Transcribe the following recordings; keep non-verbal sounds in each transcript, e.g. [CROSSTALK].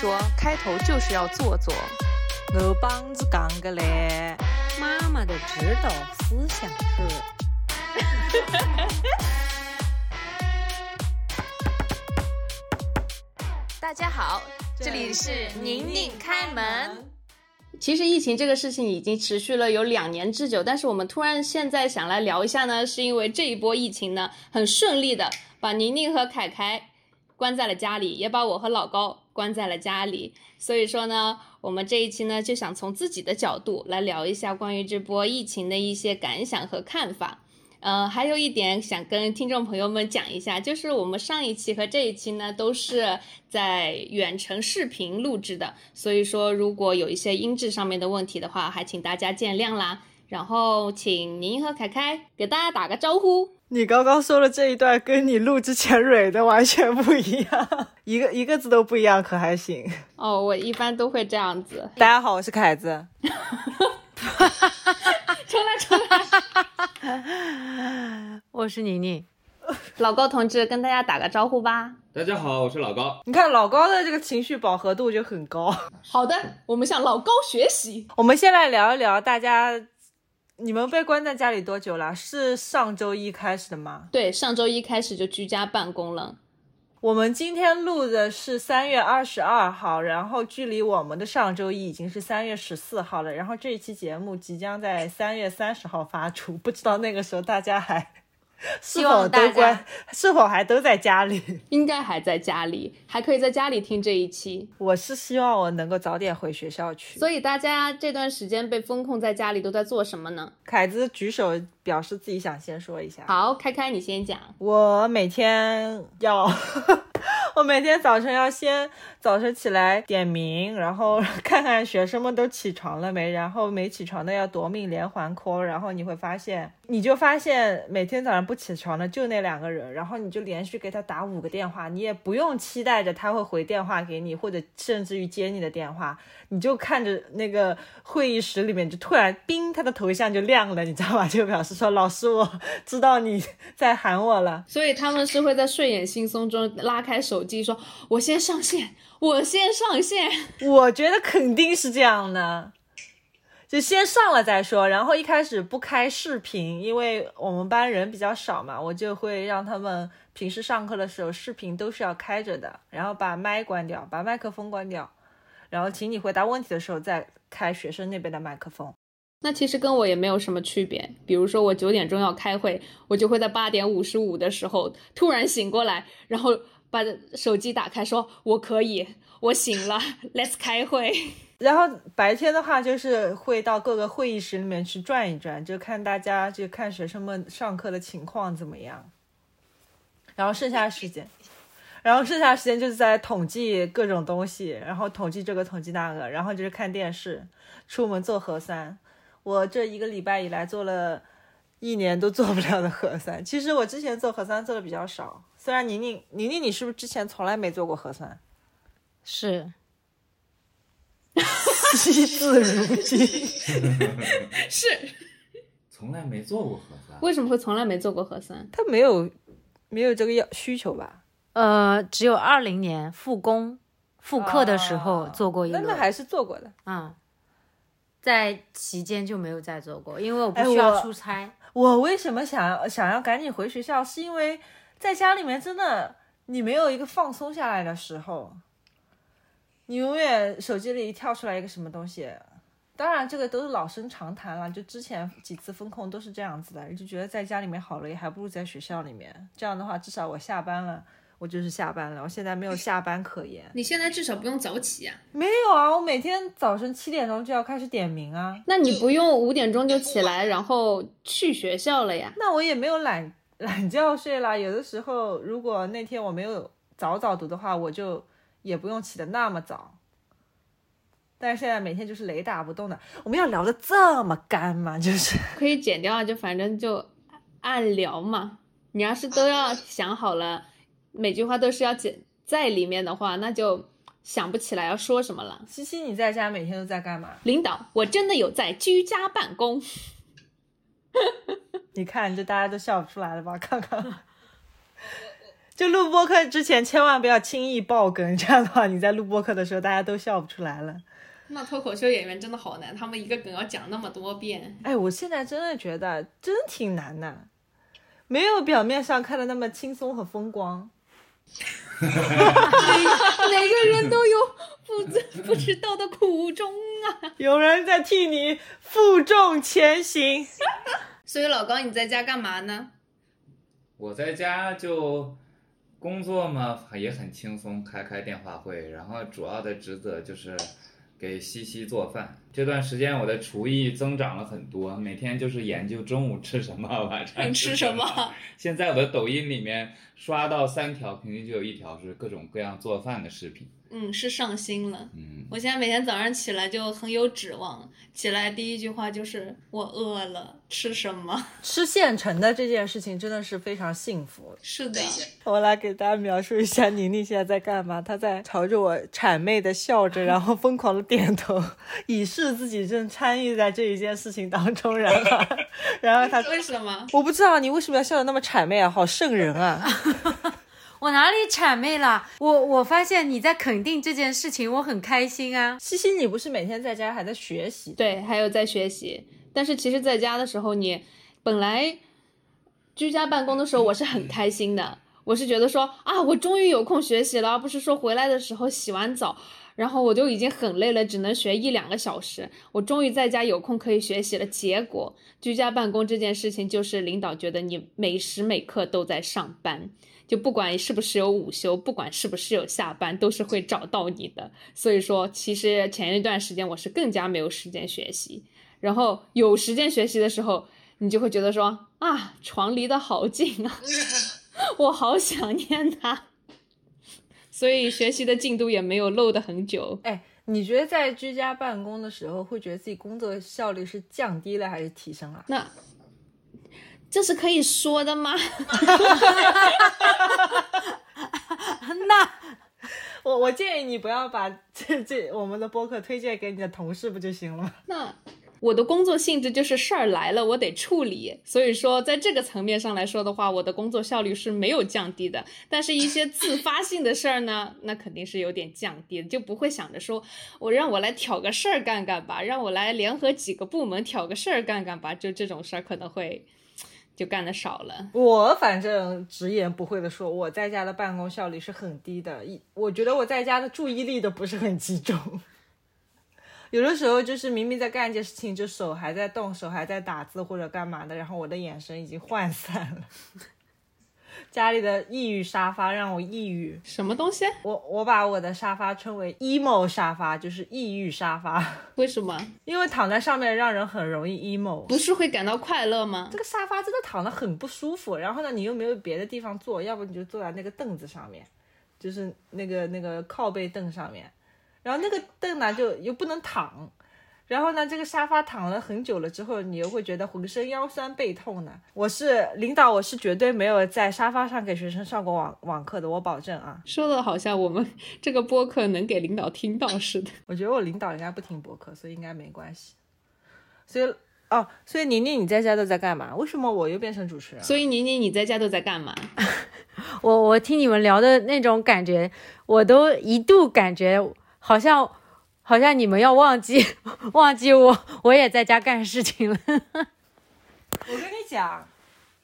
说，开头就是要做做。我帮子讲个嘞，妈妈的指导思想是。[LAUGHS] 大家好，这里是宁宁开门。其实疫情这个事情已经持续了有两年之久，但是我们突然现在想来聊一下呢，是因为这一波疫情呢，很顺利的把宁宁和凯凯关在了家里，也把我和老高关在了家里。所以说呢，我们这一期呢，就想从自己的角度来聊一下关于这波疫情的一些感想和看法。呃，还有一点想跟听众朋友们讲一下，就是我们上一期和这一期呢，都是在远程视频录制的，所以说如果有一些音质上面的问题的话，还请大家见谅啦。然后请您和凯凯给大家打个招呼。你刚刚说的这一段跟你录之前蕊的完全不一样，[LAUGHS] 一个一个字都不一样，可还行？哦，我一般都会这样子。大家好，我是凯子。重来，重来。我是宁宁，老高同志，跟大家打个招呼吧。大家好，我是老高。你看老高的这个情绪饱和度就很高。好的，我们向老高学习。我们先来聊一聊，大家，你们被关在家里多久了？是上周一开始的吗？对，上周一开始就居家办公了。我们今天录的是三月二十二号，然后距离我们的上周一已经是三月十四号了。然后这一期节目即将在三月三十号发出，不知道那个时候大家还。[LAUGHS] 是否都关？是否还都在家里？[LAUGHS] 应该还在家里，还可以在家里听这一期。我是希望我能够早点回学校去。所以大家这段时间被封控在家里，都在做什么呢？凯子举手表示自己想先说一下。好，开开你先讲。我每天要。[LAUGHS] 我每天早晨要先早晨起来点名，然后看看学生们都起床了没，然后没起床的要夺命连环 call，然后你会发现，你就发现每天早上不起床的就那两个人，然后你就连续给他打五个电话，你也不用期待着他会回电话给你，或者甚至于接你的电话，你就看着那个会议室里面就突然冰，他的头像就亮了，你知道吧？就表示说老师，我知道你在喊我了。[LAUGHS] 所以他们是会在睡眼惺忪中拉开手。机说：“我先上线，我先上线。”我觉得肯定是这样的，就先上了再说。然后一开始不开视频，因为我们班人比较少嘛，我就会让他们平时上课的时候视频都是要开着的，然后把麦关掉，把麦克风关掉，然后请你回答问题的时候再开学生那边的麦克风。那其实跟我也没有什么区别。比如说我九点钟要开会，我就会在八点五十五的时候突然醒过来，然后。把手机打开，说我可以，我醒了，Let's 开会。然后白天的话，就是会到各个会议室里面去转一转，就看大家，就看学生们上课的情况怎么样。然后剩下时间，然后剩下时间就是在统计各种东西，然后统计这个，统计那个，然后就是看电视，出门做核酸。我这一个礼拜以来做了一年都做不了的核酸。其实我之前做核酸做的比较少。虽然宁宁，宁宁，你是不是之前从来没做过核酸？是，[LAUGHS] 惜字如金，[LAUGHS] 是，从来没做过核酸。为什么会从来没做过核酸？他没有，没有这个要需求吧？呃，只有二零年复工复课的时候做过一轮，那还是做过的。嗯，在期间就没有再做过，因为我不需要出差。我为什么想想要赶紧回学校？是因为。在家里面真的，你没有一个放松下来的时候，你永远手机里跳出来一个什么东西。当然，这个都是老生常谈了，就之前几次风控都是这样子的，就觉得在家里面好了，也还不如在学校里面。这样的话，至少我下班了，我就是下班了。我现在没有下班可言。你现在至少不用早起呀？没有啊，我每天早晨七点钟就要开始点名啊。那你不用五点钟就起来，然后去学校了呀？那我也没有懒。懒觉睡啦，有的时候如果那天我没有早早读的话，我就也不用起得那么早。但是现在每天就是雷打不动的。我们要聊的这么干吗？就是 [LAUGHS] 可以剪掉，就反正就按聊嘛。你要是都要想好了，每句话都是要剪在里面的话，那就想不起来要说什么了。西西，你在家每天都在干嘛？领导，我真的有在居家办公。[LAUGHS] 你看，这大家都笑不出来了吧？看看，就录播课之前千万不要轻易爆梗，这样的话你在录播课的时候大家都笑不出来了。那脱口秀演员真的好难，他们一个梗要讲那么多遍。哎，我现在真的觉得真挺难的，没有表面上看的那么轻松和风光。[LAUGHS] 每每个人都有不知 [LAUGHS] 不知道的苦衷啊！有人在替你负重前行。[LAUGHS] 所以老高，你在家干嘛呢？我在家就工作嘛，也很轻松，开开电话会，然后主要的职责就是给西西做饭。这段时间我的厨艺增长了很多，每天就是研究中午吃什么，[LAUGHS] 晚上吃什么？现在我的抖音里面刷到三条，平均就有一条是各种各样做饭的视频。嗯，是上心了。嗯，我现在每天早上起来就很有指望，起来第一句话就是我饿了，吃什么？吃现成的这件事情真的是非常幸福。是的，我来给大家描述一下宁宁现在在干嘛。她在朝着我谄媚的笑着，然后疯狂的点头，以示自己正参与在这一件事情当中。然后，然后她为什么？我不知道你为什么要笑得那么谄媚啊，好瘆人啊！[LAUGHS] 我哪里谄媚了？我我发现你在肯定这件事情，我很开心啊。西西，你不是每天在家还在学习？对，还有在学习。但是其实在家的时候，你本来居家办公的时候，我是很开心的。我是觉得说啊，我终于有空学习了，而不是说回来的时候洗完澡，然后我就已经很累了，只能学一两个小时。我终于在家有空可以学习了。结果居家办公这件事情，就是领导觉得你每时每刻都在上班。就不管是不是有午休，不管是不是有下班，都是会找到你的。所以说，其实前一段时间我是更加没有时间学习，然后有时间学习的时候，你就会觉得说啊，床离得好近啊，[LAUGHS] 我好想念他。所以学习的进度也没有漏的很久。哎，你觉得在居家办公的时候，会觉得自己工作效率是降低了还是提升了？那这是可以说的吗？[LAUGHS] 那我我建议你不要把 [LAUGHS] 这这我们的播客推荐给你的同事不就行了？那我的工作性质就是事儿来了，我得处理。所以说，在这个层面上来说的话，我的工作效率是没有降低的。但是，一些自发性的事儿呢，[LAUGHS] 那肯定是有点降低的，就不会想着说我让我来挑个事儿干干吧，让我来联合几个部门挑个事儿干干吧，就这种事儿可能会就干的少了。我反正直言不讳的说，我在家的办公效率是很低的，一我觉得我在家的注意力都不是很集中。有的时候就是明明在干一件事情，就手还在动，手还在打字或者干嘛的，然后我的眼神已经涣散了。家里的抑郁沙发让我抑郁，什么东西？我我把我的沙发称为 emo 沙发，就是抑郁沙发，为什么？因为躺在上面让人很容易 emo。不是会感到快乐吗这？个沙发真的躺得很不舒服，然后呢，你又没有别的地方坐，要不你就坐在那个凳子上面，就是那个那个靠背凳上面，然后那个凳呢就又不能躺，然后呢，这个沙发躺了很久了之后，你又会觉得浑身腰酸背痛的。我是领导，我是绝对没有在沙发上给学生上过网网课的，我保证啊。说的好像我们 [LAUGHS] 这个播客能给领导听到似的。[LAUGHS] 我觉得我领导应该不听播客，所以应该没关系。所以哦，所以宁宁你在家都在干嘛？为什么我又变成主持人？所以宁宁，你在家都在干嘛？[LAUGHS] 我我听你们聊的那种感觉，我都一度感觉好像好像你们要忘记 [LAUGHS] 忘记我，我也在家干事情了。[LAUGHS] 我跟你讲，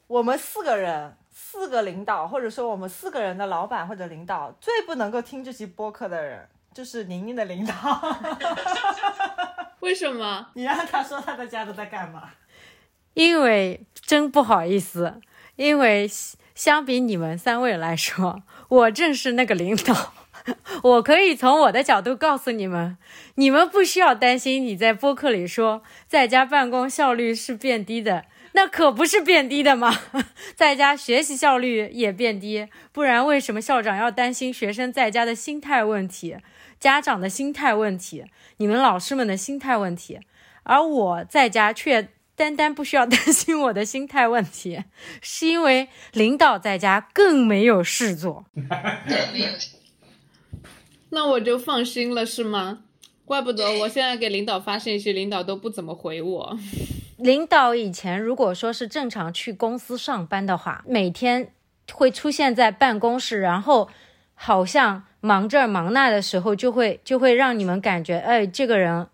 我们四个人，四个领导，或者说我们四个人的老板或者领导，最不能够听这期播客的人，就是宁宁的领导。[LAUGHS] 为什么？你让他说他在家都在干嘛？因为真不好意思，因为相比你们三位来说，我正是那个领导。[LAUGHS] 我可以从我的角度告诉你们，你们不需要担心你在播客里说在家办公效率是变低的，那可不是变低的嘛，[LAUGHS] 在家学习效率也变低，不然为什么校长要担心学生在家的心态问题、家长的心态问题、你们老师们的心态问题，而我在家却。单单不需要担心我的心态问题，是因为领导在家更没有事做。那我就放心了，是吗？怪不得我现在给领导发信息，领导都不怎么回我。[LAUGHS] 领导以前如果说是正常去公司上班的话，每天会出现在办公室，然后好像忙这儿忙那的时候，就会就会让你们感觉，哎，这个人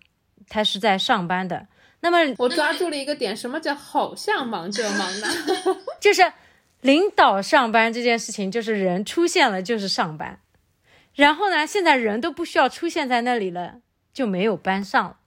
他是在上班的。那么我抓住了一个点，什么叫好像忙这忙那？[LAUGHS] 就是领导上班这件事情，就是人出现了就是上班，然后呢，现在人都不需要出现在那里了，就没有班上了。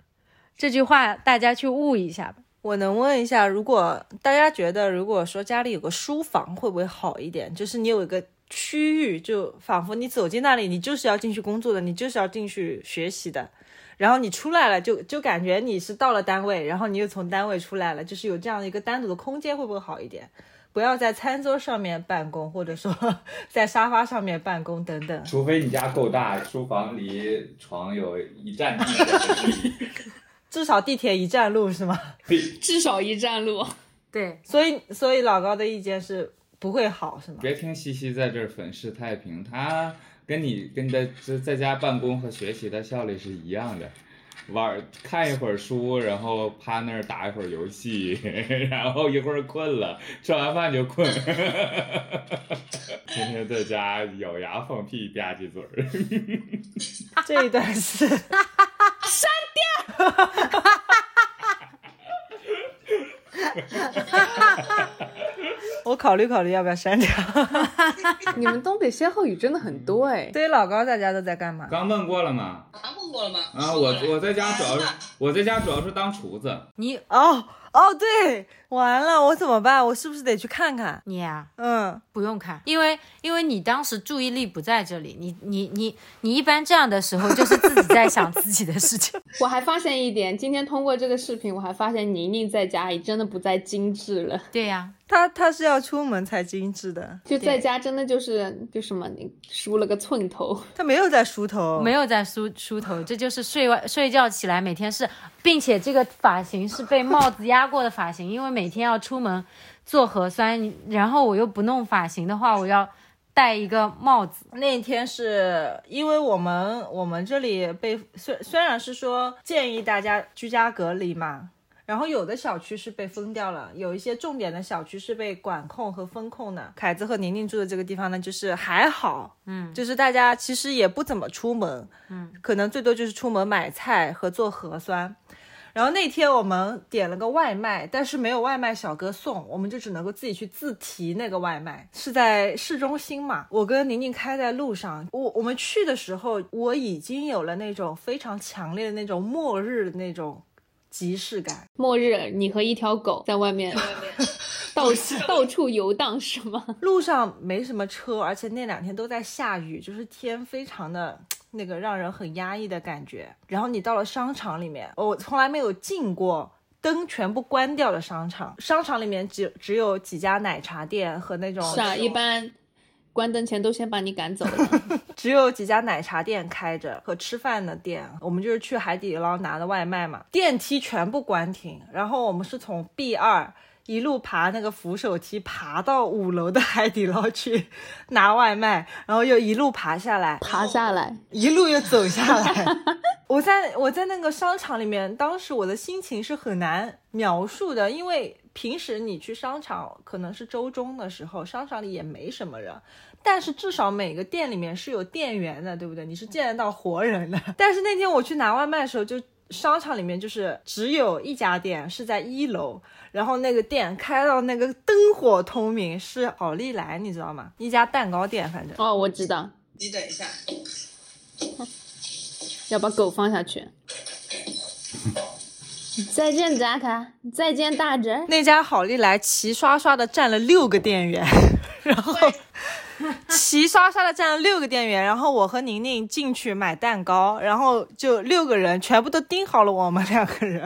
这句话大家去悟一下吧。我能问一下，如果大家觉得，如果说家里有个书房，会不会好一点？就是你有一个区域，就仿佛你走进那里，你就是要进去工作的，你就是要进去学习的。然后你出来了，就就感觉你是到了单位，然后你又从单位出来了，就是有这样一个单独的空间，会不会好一点？不要在餐桌上面办公，或者说 [LAUGHS] 在沙发上面办公等等。除非你家够大，书房离床有一站地的距离。[LAUGHS] 至少地铁一站路是吗？[LAUGHS] 至少一站路。对，所以所以老高的意见是不会好是吗？别听西西在这儿粉饰太平，他跟你跟在在家办公和学习的效率是一样的。玩看一会儿书，然后趴那儿打一会儿游戏，[LAUGHS] 然后一会儿困了，吃完饭就困。[LAUGHS] 天天在家咬牙放屁吧唧嘴儿。这一段是删掉。[LAUGHS] 我考虑考虑要不要删掉。你们东北歇后语真的很多哎。对，老高大家都在干嘛？刚问过了吗？啊，我我在家主要是我在家主要是当厨子。你哦哦，对，完了，我怎么办？我是不是得去看看？你呀、嗯，不用看，因为因为你当时注意力不在这里，你你你你一般这样的时候就是自己在想自己的事情。[LAUGHS] 我还发现一点，今天通过这个视频，我还发现宁宁在家里真的不再精致了，对呀、他他是要出门才精致的，就在家真的就是就什么，你梳了个寸头。他没有在梳头，没有在梳梳头，这就是睡完睡觉起来每天是，并且这个发型是被帽子压过的发型，因为每天要出门做核酸，然后我又不弄发型的话，我要戴一个帽子。那天是因为我们我们这里被虽虽然是说建议大家居家隔离嘛，然后有的小区是被封掉了，有一些重点的小区是被管控和封控的。凯子和宁宁住的这个地方呢，就是还好，嗯，就是大家其实也不怎么出门，嗯，可能最多就是出门买菜和做核酸。然后那天我们点了个外卖，但是没有外卖小哥送，我们就只能够自己去自提那个外卖。是在市中心嘛，我跟宁宁开在路上。我我们去的时候，我已经有了那种非常强烈的那种末日的那种即视感。末日，你和一条狗在外面 [LAUGHS] 到到处游荡是吗？路上没什么车，而且那两天都在下雨，就是天非常的 [TSK] 那个让人很压抑的感觉。然后你到了商场里面，我从来没有进过灯全部关掉的商场，商场里面只只有几家奶茶店和那种是啊，一般关灯前都先把你赶走了。[LAUGHS] 只有几家奶茶店开着和吃饭的店，我们就是去海底捞拿的外卖嘛，电梯全部关停，然后我们是从 B 二一路爬那个扶手梯爬到五楼的海底捞去拿外卖，然后又一路爬下来，爬下来，一路又走下来。[LAUGHS] 我在我在那个商场里面，当时我的心情是很难描述的，因为平时你去商场可能是周中的时候，商场里也没什么人，但是至少每个店里面是有店员的，对不对？你是见得到活人的。[LAUGHS] 但是那天我去拿外卖的时候，就商场里面就是只有一家店是在一楼，然后那个店开到那个灯火通明，是好利来，你知道吗？一家蛋糕店，反正。哦，我知道，你等一下，[LAUGHS] 要把狗放下去。[LAUGHS] [LAUGHS] 再见，扎卡！再见，大侄。那家好利来齐刷刷的占了六个店员，[LAUGHS] 然后 [LAUGHS] 齐刷刷的占了六个店员，然后我和宁宁进去买蛋糕，然后就六个人全部都盯好了我们两个人。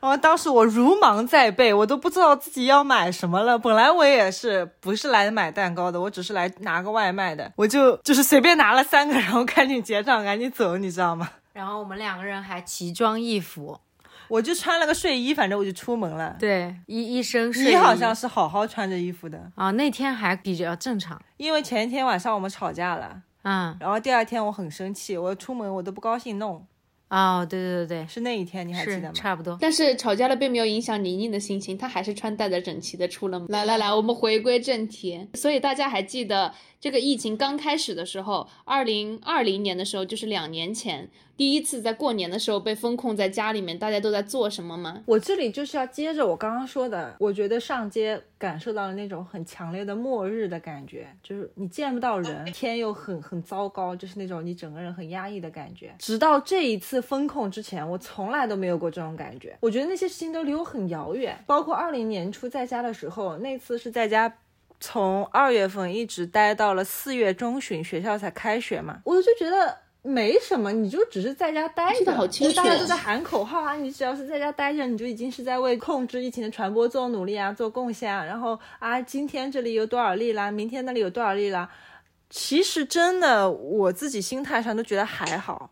然后当时我如芒在背，我都不知道自己要买什么了。本来我也是不是来买蛋糕的，我只是来拿个外卖的，我就就是随便拿了三个，然后赶紧结账，赶紧走，你知道吗？然后我们两个人还奇装异服，我就穿了个睡衣，反正我就出门了。对，一一身睡衣。你好像是好好穿着衣服的，啊，那天还比较正常。因为前一天晚上我们吵架了，嗯，然后第二天我很生气，我出门我都不高兴弄，哦，对对对对是那一天，你还记得吗？差不多。但是吵架了并没有影响宁宁的心情，她还是穿戴的整齐的出了门。来来来，我们回归正题。所以大家还记得这个疫情刚开始的时候，二零二零年的时候，就是两年前，第一次在过年的时候被封控在家里面，大家都在做什么吗？我这里就是要接着我刚刚说的，我觉得上街感受到了那种很强烈的末日的感觉，就是你见不到人，天又很很糟糕，就是那种你整个人很压抑的感觉。直到这一次封控之前，我从来都没有过这种感觉。我觉得那些事情都离我很遥远，包括二零年初在家的时候，那次是在家。从二月份一直待到了四月中旬，学校才开学嘛，我就觉得没什么，你就只是在家待着，好清就大家都在喊口号啊，你只要是在家待着，你就已经是在为控制疫情的传播做努力啊，做贡献啊。然后啊，今天这里有多少例啦，明天那里有多少例啦。其实真的，我自己心态上都觉得还好。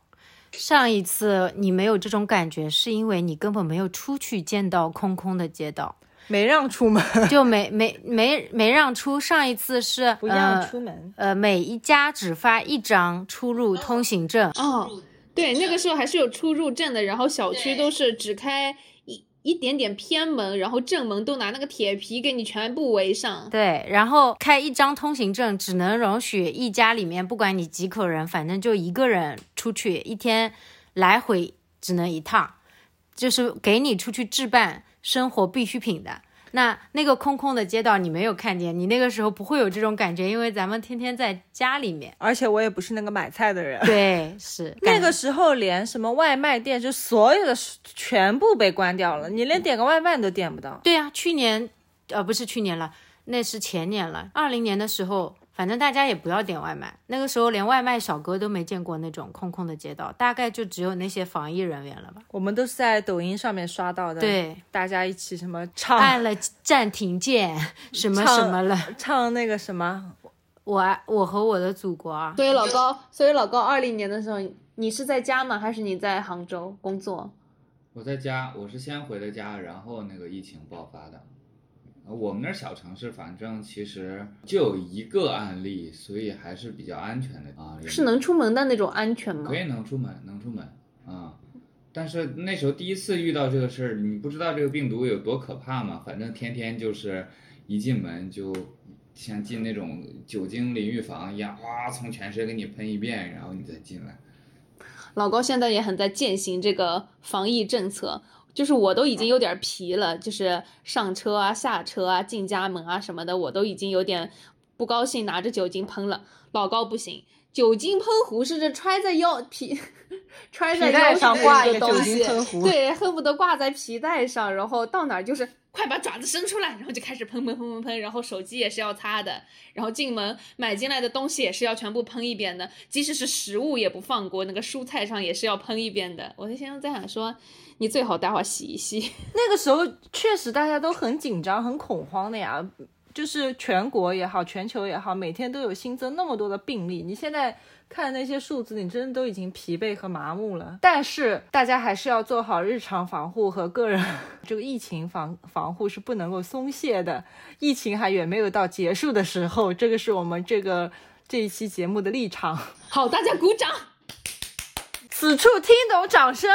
上一次你没有这种感觉，是因为你根本没有出去见到空空的街道，没让出门，[LAUGHS] 就没没没没让出。上一次是不让呃出门。呃，每一家只发一张出入通行证。哦，对，那个时候还是有出入证的，然后小区都是只开一一点点偏门，然后正门都拿那个铁皮给你全部围上。对，然后开一张通行证只能容许一家里面，不管你几口人，反正就一个人出去，一天来回只能一趟，就是给你出去置办生活必需品的。那那个空空的街道你没有看见，你那个时候不会有这种感觉，因为咱们天天在家里面。而且我也不是那个买菜的人。对，是那个时候连什么外卖店，就所有的全部被关掉了，你连点个外卖都点不到。对啊，去年呃不是去年了，那是前年了，二零年的时候，反正大家也不要点外卖，那个时候连外卖小哥都没见过那种空空的街道，大概就只有那些防疫人员了吧。我们都是在抖音上面刷到的，，对，大家一起什么唱按了暂停键，什么什么了，[LAUGHS] 唱那个什么，我爱我和我的祖国啊，所以老高，所以老高，二零年的时候，你是在家吗？还是你在杭州工作？我在家，我是先回的家，然后那个疫情爆发的。呃我们那儿小城市，反正其实就有一个案例，所以还是比较安全的啊。是能出门的那种安全吗可？以能出门，能出门啊。但是那时候第一次遇到这个事儿，你不知道这个病毒有多可怕嘛？反正天天就是一进门就像进那种酒精淋浴房一样，哗，从全身给你喷一遍，然后你再进来。老高现在也很在践行这个防疫政策，就是我都已经有点皮了，就是上车啊、下车啊、进家门啊什么的，我都已经有点不高兴，拿着酒精喷了。老高不行，酒精喷壶是这揣在腰皮，揣在腰上挂一个东西，对，恨不得挂在皮带上，然后到哪儿就是快把爪子伸出来，然后就开始喷喷喷喷喷，然后手机也是要擦的，然后进门买进来的东西也是要全部喷一遍的，即使是食物也不放过，那个蔬菜上也是要喷一遍的。我就现在在想说，你最好待会儿洗一洗。[LAUGHS] 那个时候确实大家都很紧张、很恐慌的呀。就是全国也好，全球也好，每天都有新增那么多的病例。你现在看那些数字，你真的都已经疲惫和麻木了。但是大家还是要做好日常防护和个人这个疫情防防护是不能够松懈的。疫情还远没有到结束的时候，这个是我们这个这一期节目的立场。好，大家鼓掌。此处听懂掌声。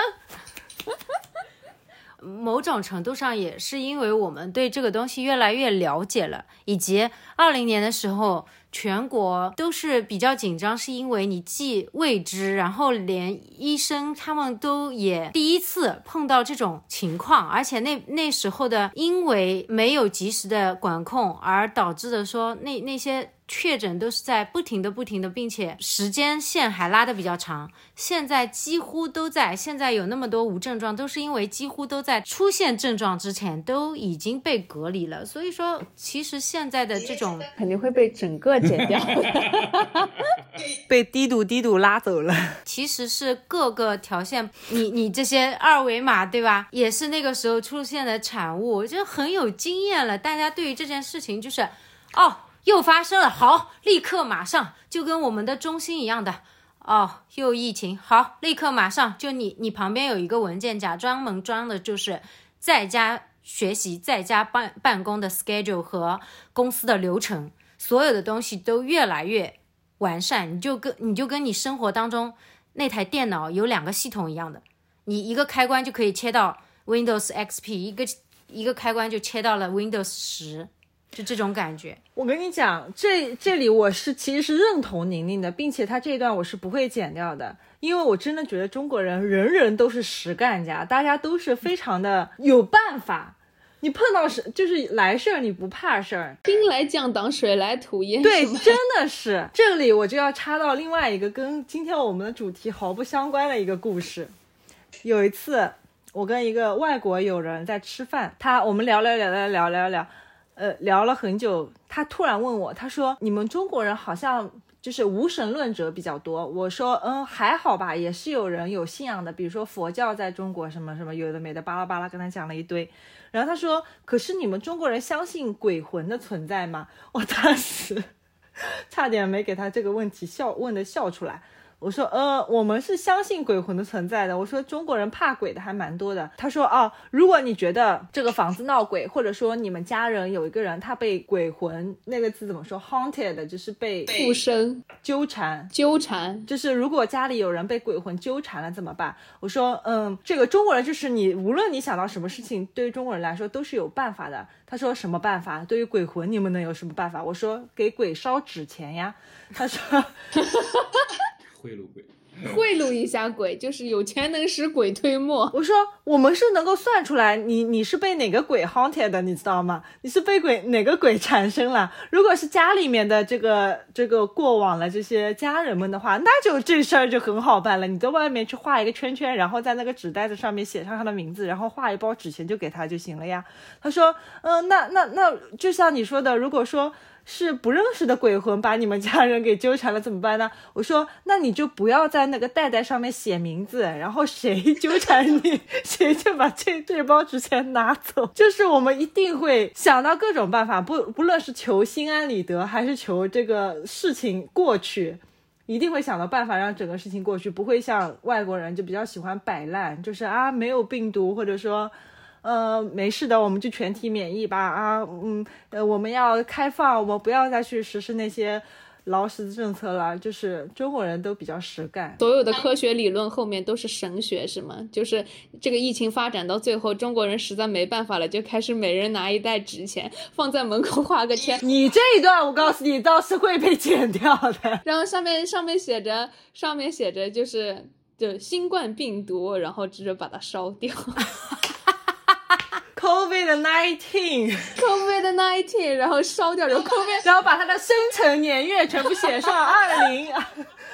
[LAUGHS] 某种程度上也是因为我们对这个东西越来越了解了，以及二零年的时候，全国都是比较紧张，是因为你既未知，然后连医生他们都也第一次碰到这种情况，而且那那时候的因为没有及时的管控而导致的说那那些。确诊都是在不停的、不停的，并且时间线还拉的比较长。现在几乎都在，现在有那么多无症状，都是因为几乎都在出现症状之前都已经被隔离了。所以说，其实现在的这种肯定会被整个剪掉。[LAUGHS] 被滴嘟滴嘟拉走了。[LAUGHS] 其实是各个条线，你你这些二维码对吧，也是那个时候出现的产物，就很有经验了。大家对于这件事情就是，哦，又发生了，好，立刻马上就跟我们的中心一样的。哦，又疫情，好，立刻马上就你你旁边有一个文件夹，专门装的就是在家学习、在家办办公的 schedule 和公司的流程，所有的东西都越来越完善，你就跟你就跟你生活当中那台电脑有两个系统一样的，你一个开关就可以切到 Windows XP，一个一个开关就切到了 Windows 十，就这种感觉。我跟你讲，这这里我是其实是认同宁宁的，并且他这一段我是不会剪掉的，因为我真的觉得中国人人人都是实干家，大家都是非常的有办法。你碰到事就是来事儿，你不怕事儿。兵来将挡，水来土掩。对，真的是。这里我就要插到另外一个跟今天我们的主题毫不相关的一个故事。有一次，我跟一个外国友人在吃饭，他我们聊聊聊聊聊聊聊，呃，聊了很久。他突然问我，他说：“你们中国人好像就是无神论者比较多。”我说：“嗯，还好吧，也是有人有信仰的，比如说佛教在中国什么什么有的没的，巴拉巴拉跟他讲了一堆。”然后他说：“可是你们中国人相信鬼魂的存在吗？”我当时 [LAUGHS] 差点没给他这个问题笑问的笑出来。我说，呃，我们是相信鬼魂的存在的。我说中国人怕鬼的还蛮多的。他说，哦，如果你觉得这个房子闹鬼，或者说你们家人有一个人他被鬼魂那个字怎么说，haunted，就是被附身纠缠。纠缠，就是如果家里有人被鬼魂纠缠了怎么办？我说，嗯，这个中国人就是你，无论你想到什么事情，对于中国人来说都是有办法的。他说什么办法？对于鬼魂你们能有什么办法？我说给鬼烧纸钱呀。他说。贿赂鬼，[LAUGHS] 贿赂一下鬼，就是有钱能使鬼推磨。我说我们是能够算出来，你你是被哪个鬼 haunted 的，你知道吗？你是被鬼哪个鬼缠身了？如果是家里面的这个这个过往了这些家人们的话，那就这事儿就很好办了。你在外面去画一个圈圈，然后在那个纸袋子上面写上他的名字，然后画一包纸钱就给他就行了呀。他说，嗯，那那那就像你说的，如果说。是不认识的鬼魂把你们家人给纠缠了怎么办呢？我说，那你就不要在那个袋袋上面写名字，然后谁纠缠你，[LAUGHS] 谁就把这这包纸钱拿走。就是我们一定会想到各种办法，不不论是求心安理得，还是求这个事情过去，一定会想到办法让整个事情过去，不会像外国人就比较喜欢摆烂，就是啊没有病毒，或者说。呃，没事的，我们就全体免疫吧啊，嗯，呃，我们要开放，我们不要再去实施那些劳什的政策了。就是中国人都比较实干，所有的科学理论后面都是神学，是吗？就是这个疫情发展到最后，中国人实在没办法了，就开始每人拿一袋纸钱放在门口画个圈。[LAUGHS] 你这一段，我告诉你，倒是会被剪掉的。[LAUGHS] 然后上面上面写着，上面写着就是就新冠病毒，然后直接把它烧掉。[LAUGHS] COVID nineteen，COVID nineteen，然后烧掉，然后 [LAUGHS] COVID，然后把他的生辰年月全部写上，二零 [LAUGHS]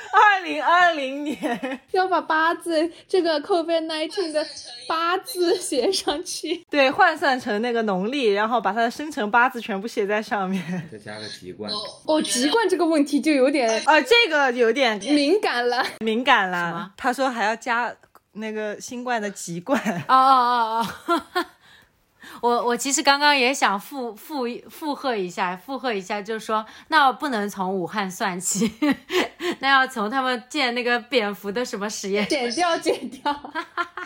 二零二零年，要把八字这个 COVID nineteen 的八字写上去。对，换算成那个农历，然后把他的生辰八字全部写在上面。再加个籍贯。哦，籍贯这个问题就有点啊，这个有点敏感了。敏感了。他说还要加那个新冠的籍贯。哦哦哦哦，我我其实刚刚也想附附附和一下，附和一下，就是说，那不能从武汉算起，[LAUGHS] 那要从他们建那个蝙蝠的什么实验剪掉，剪掉，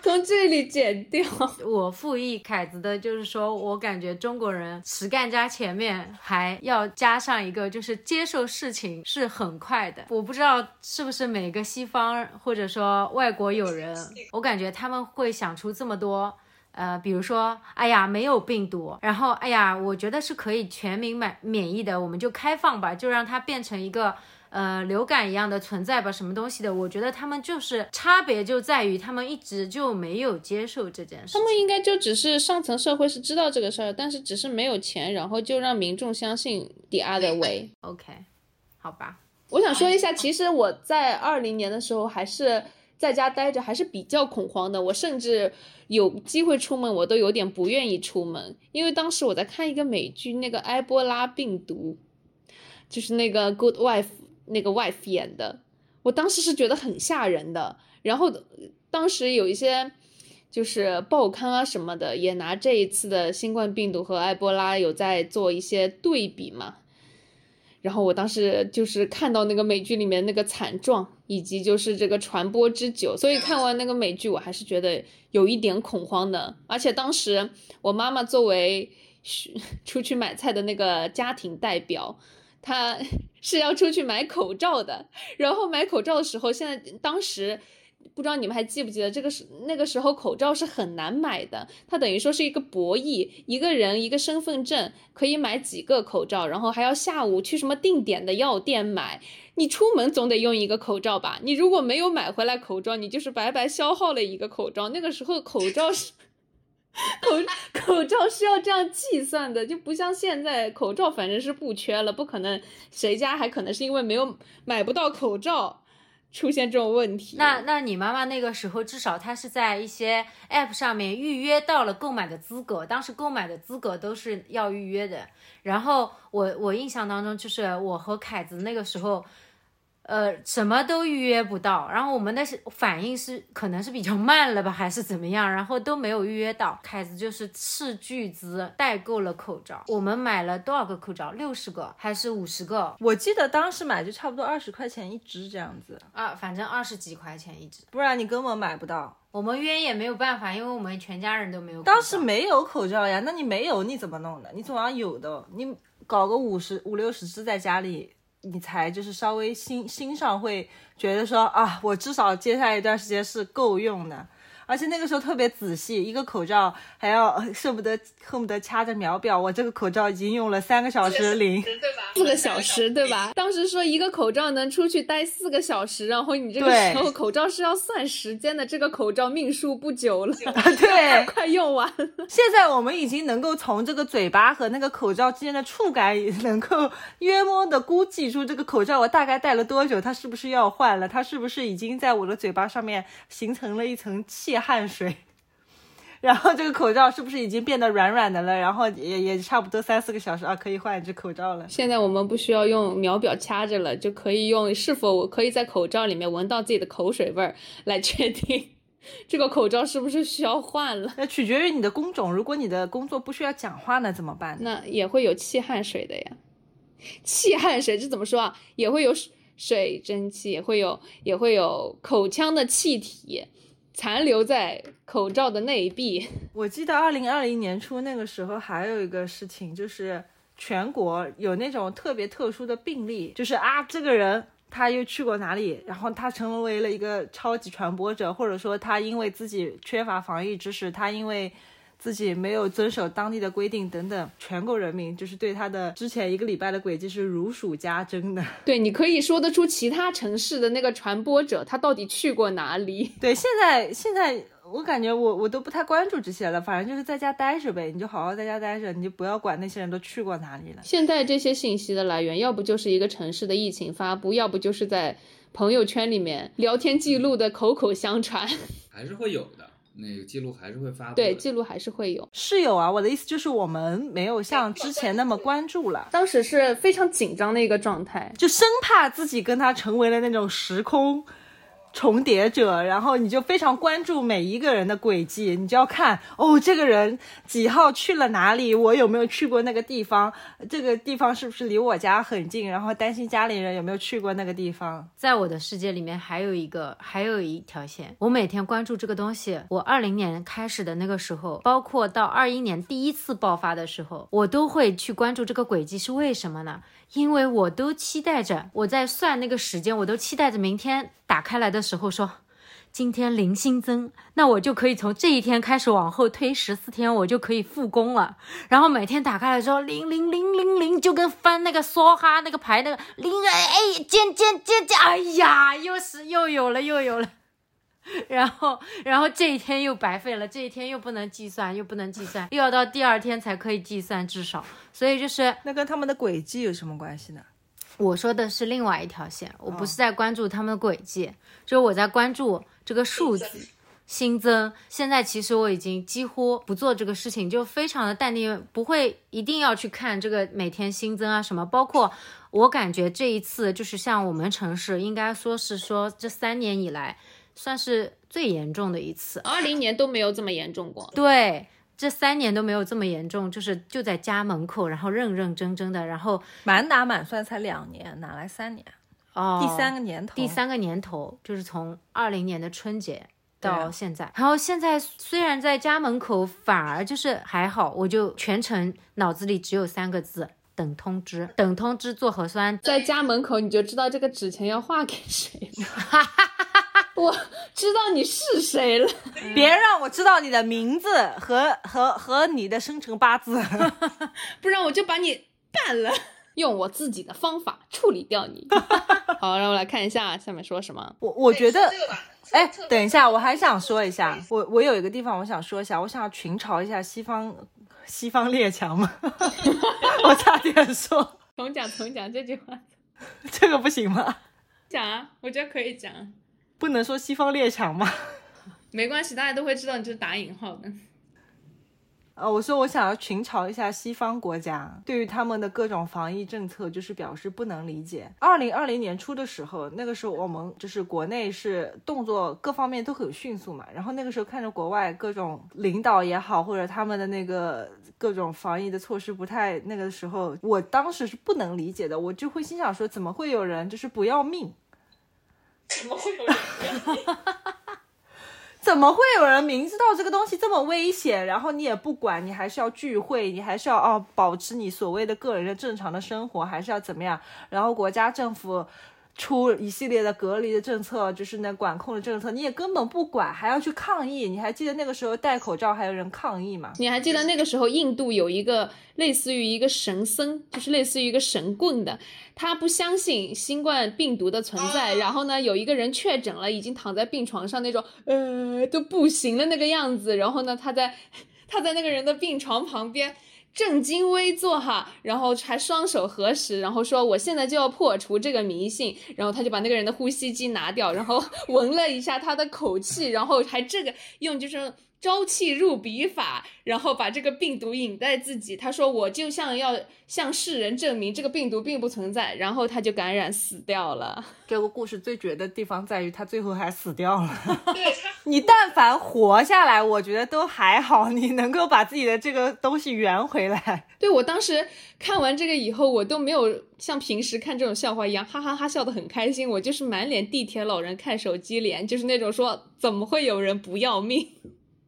从这里剪掉。[LAUGHS] 我附议凯子的，就是说我感觉中国人实干家前面还要加上一个，就是接受事情是很快的。我不知道是不是每个西方或者说外国友人，我感觉他们会想出这么多。呃，比如说，哎呀，没有病毒，然后，哎呀，我觉得是可以全民免免疫的，我们就开放吧，就让它变成一个呃流感一样的存在吧，什么东西的？我觉得他们就是差别就在于他们一直就没有接受这件事他。们应该就只是上层社会是知道这个事儿，但是只是没有钱，然后就让民众相信 the other way。OK，好吧，我想说一下，其实我在二零年的时候还是在家待着，还是比较恐慌的。我甚至有机会出门，我都有点不愿意出门，因为当时我在看一个美剧，那个埃博拉病毒，就是那个 Good Wife 那个 wife 演的，我当时是觉得很吓人的。然后当时有一些就是报刊啊什么的，也拿这一次的新冠病毒和埃博拉有在做一些对比嘛。然后我当时就是看到那个美剧里面那个惨状，以及就是这个传播之久，所以看完那个美剧，我还是觉得有一点恐慌的。而且当时我妈妈作为 [LAUGHS] 出去买菜的那个家庭代表，她 [LAUGHS] 是要出去买口罩的。然后买口罩的时候，现在当时不知道你们还记不记得，这个是那个时候口罩是很难买的，它等于说是一个博弈，一个人一个身份证可以买几个口罩，然后还要下午去什么定点的药店买。你出门总得用一个口罩吧？你如果没有买回来口罩，你就是白白消耗了一个口罩。那个时候口罩是口口罩是要这样计算的，就不像现在口罩反正是不缺了，不可能谁家还可能是因为没有买不到口罩出现这种问题。那那你妈妈那个时候至少她是在一些 app 上面预约到了购买的资格，当时购买的资格都是要预约的。然后我我印象当中就是我和凯子那个时候。呃，什么都预约不到，然后我们的反应是可能是比较慢了吧，还是怎么样？然后都没有预约到。凯子就是斥巨资代购了口罩，我们买了多少个口罩？六十个还是五十个？我记得当时买就差不多二十块钱一支这样子啊，反正二十几块钱一支，不然你根本买不到。我们约也没有办法，因为我们全家人都没有。当时没有口罩呀，那你没有你怎么弄的？你总要有的，你搞个五十五六十支在家里。你才就是稍微心心上会觉得说啊，我至少接下来一段时间是够用的。而且那个时候特别仔细，一个口罩还要恨不得恨不得掐着秒表，我这个口罩已经用了三个小时零，对吧？四个小时，对吧？当时说一个口罩能出去待四个小时，然后你这个时候口罩是要算时间的，这个口罩命数不久了，[LAUGHS] 对，快用完了。现在我们已经能够从这个嘴巴和那个口罩之间的触感，能够约摸的估计出这个口罩我大概戴了多久，它是不是要换了，它是不是已经在我的嘴巴上面形成了一层气。汗水，[LAUGHS] 然后这个口罩是不是已经变得软软的了？然后也也差不多三四个小时啊，可以换一只口罩了。现在我们不需要用秒表掐着了，就可以用是否我可以在口罩里面闻到自己的口水味儿来确定 [LAUGHS] 这个口罩是不是需要换了。[LAUGHS] 那取决于你的工种，如果你的工作不需要讲话呢，怎么办？那也会有气汗水的呀，气汗水这怎么说啊？也会有水蒸气，也会有也会有口腔的气体。残留在口罩的内壁。[LAUGHS] 我记得二零二零年初那个时候，还有一个事情，就是全国有那种特别特殊的病例，就是啊，这个人他又去过哪里，然后他成为了一个超级传播者，或者说他因为自己缺乏防疫知识，他因为。自己没有遵守当地的规定等等，全国人民就是对他的之前一个礼拜的轨迹是如数家珍的。[LAUGHS] 对你可以说得出其他城市的那个传播者，他到底去过哪里？对，现在现在我感觉我我都不太关注这些了，反正就是在家待着呗，你就好好在家待着，你就不要管那些人都去过哪里了。现在这些信息的来源，要不就是一个城市的疫情发布，要不就是在朋友圈里面聊天记录的口口相传，还是会有的。那个记录还是会发布，对，记录还是会有，是有啊。我的意思就是我们没有像之前那么关注了，当时是非常紧张的一个状态，就生怕自己跟他成为了那种时空。重叠者，然后你就非常关注每一个人的轨迹，你就要看哦，这个人几号去了哪里，我有没有去过那个地方，这个地方是不是离我家很近，然后担心家里人有没有去过那个地方。在我的世界里面，还有一个，还有一条线，我每天关注这个东西。我二零年开始的那个时候，包括到二一年第一次爆发的时候，我都会去关注这个轨迹，是为什么呢？因为我都期待着，我在算那个时间，我都期待着明天打开来的时候说，今天零新增，那我就可以从这一天开始往后推十四天，我就可以复工了。[LAUGHS] 然后每天打开来之后，零零零零零，就跟翻那个梭哈那个牌那个零哎，尖尖尖尖，哎呀，又是又有了又有了。[LAUGHS] 然后，然后这一天又白费了，这一天又不能计算，又不能计算，又要到第二天才可以计算，至少，所以就是那跟他们的轨迹有什么关系呢？我说的是另外一条线，我不是在关注他们的轨迹，就是我在关注这个数字新增。现在其实我已经几乎不做这个事情，就非常的淡定，不会一定要去看这个每天新增啊什么。包括我感觉这一次就是像我们城市，应该说是说这三年以来。算是最严重的一次，二零年都没有这么严重过。对，这三年都没有这么严重，就是就在家门口，然后认认真真的，然后满打满算才两年，哪来三年？哦，第三个年头，第三个年头就是从二零年的春节到现在。然后现在虽然在家门口，反而就是还好，我就全程脑子里只有三个字：等通知，等通知做核酸。在家门口你就知道这个纸钱要划给谁。[LAUGHS] 我知道你是谁了。别让我知道你的名字和和和你的生辰八字。[LAUGHS] 不然我就把你办了，用我自己的方法处理掉你。[LAUGHS] 好，让我来看一下下面说什么。我我觉得哎，等一下，我还想说一下，我我有一个地方我想说一下，我想要群嘲一下西方西方列强们，[LAUGHS] 我差点说重讲重讲这句话，这个不行吗？讲啊，我觉得可以讲，不能说西方列强吗？[LAUGHS] 没关系，大家都会知道你这是打引号的。呃，我说我想要群嘲一下西方国家，对于他们的各种防疫政策，就是表示不能理解。二零二零年初的时候，那个时候我们就是国内是动作各方面都很迅速嘛，然后那个时候看着国外各种领导也好，或者他们的那个各种防疫的措施不太那个时候，我当时是不能理解的，我就会心想说，怎么会有人就是不要命？怎么会有人？怎么会有人明知道这个东西这么危险，然后你也不管，你还是要聚会，你还是要哦保持你所谓的个人的正常的生活，还是要怎么样？然后国家政府出一系列的隔离的政策，就是那管控的政策，你也根本不管，还要去抗议。你还记得那个时候戴口罩还有人抗议吗？你还记得那个时候印度有一个类似于一个神僧，就是类似于一个神棍的，他不相信新冠病毒的存在，然后呢有一个人确诊了，已经躺在病床上那种呃都不行了那个样子，然后呢他在 [LAUGHS] 他在那个人的病床旁边。正襟危坐哈，然后还双手合十，然后说我现在就要破除这个迷信，然后他就把那个人的呼吸机拿掉，然后 [LAUGHS] 闻了一下他的口气，然后还这个用就是朝气入笔法，然后把这个病毒引带自己。他说我就像要向世人证明这个病毒并不存在，然后他就感染死掉了。[LAUGHS] 这个故事最绝的地方在于他最后还死掉了。对 [LAUGHS] 他，你但凡活下来，我觉得都还好，你能够把自己的这个东西圆回来。对我当时看完这个以后，我都没有像平时看这种笑话一样哈哈哈笑得很开心，我就是满脸地铁老人看手机脸，就是那种说怎么会有人不要命，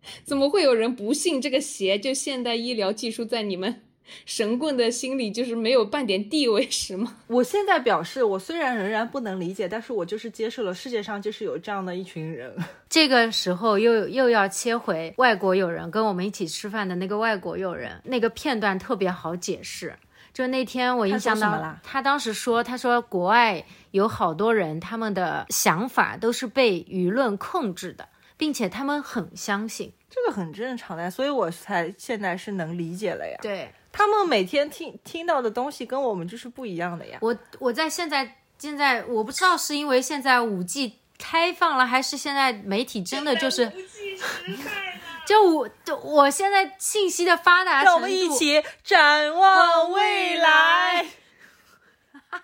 [LAUGHS] 怎么会有人不信这个邪？就现代医疗技术在你们神棍的心里就是没有半点地位是吗？[LAUGHS] 我现在表示，我虽然仍然不能理解，但是我就是接受了世界上就是有这样的一群人。[LAUGHS] 这个时候又又要切回外国友人跟我们一起吃饭的那个外国友人，那个片段特别好解释。就那天我印象到他说什么啦他当时说，他说国外有好多人，他们的想法都是被舆论控制的，并且他们很相信。这个很正常的，所以我才现在是能理解了呀。对他们每天听听到的东西跟我们就是不一样的呀。我，我在现在现在我不知道是因为现在五 G 开放了，还是现在媒体真的就是。就我，就我现在信息的发达程度，让我们一起展望未来。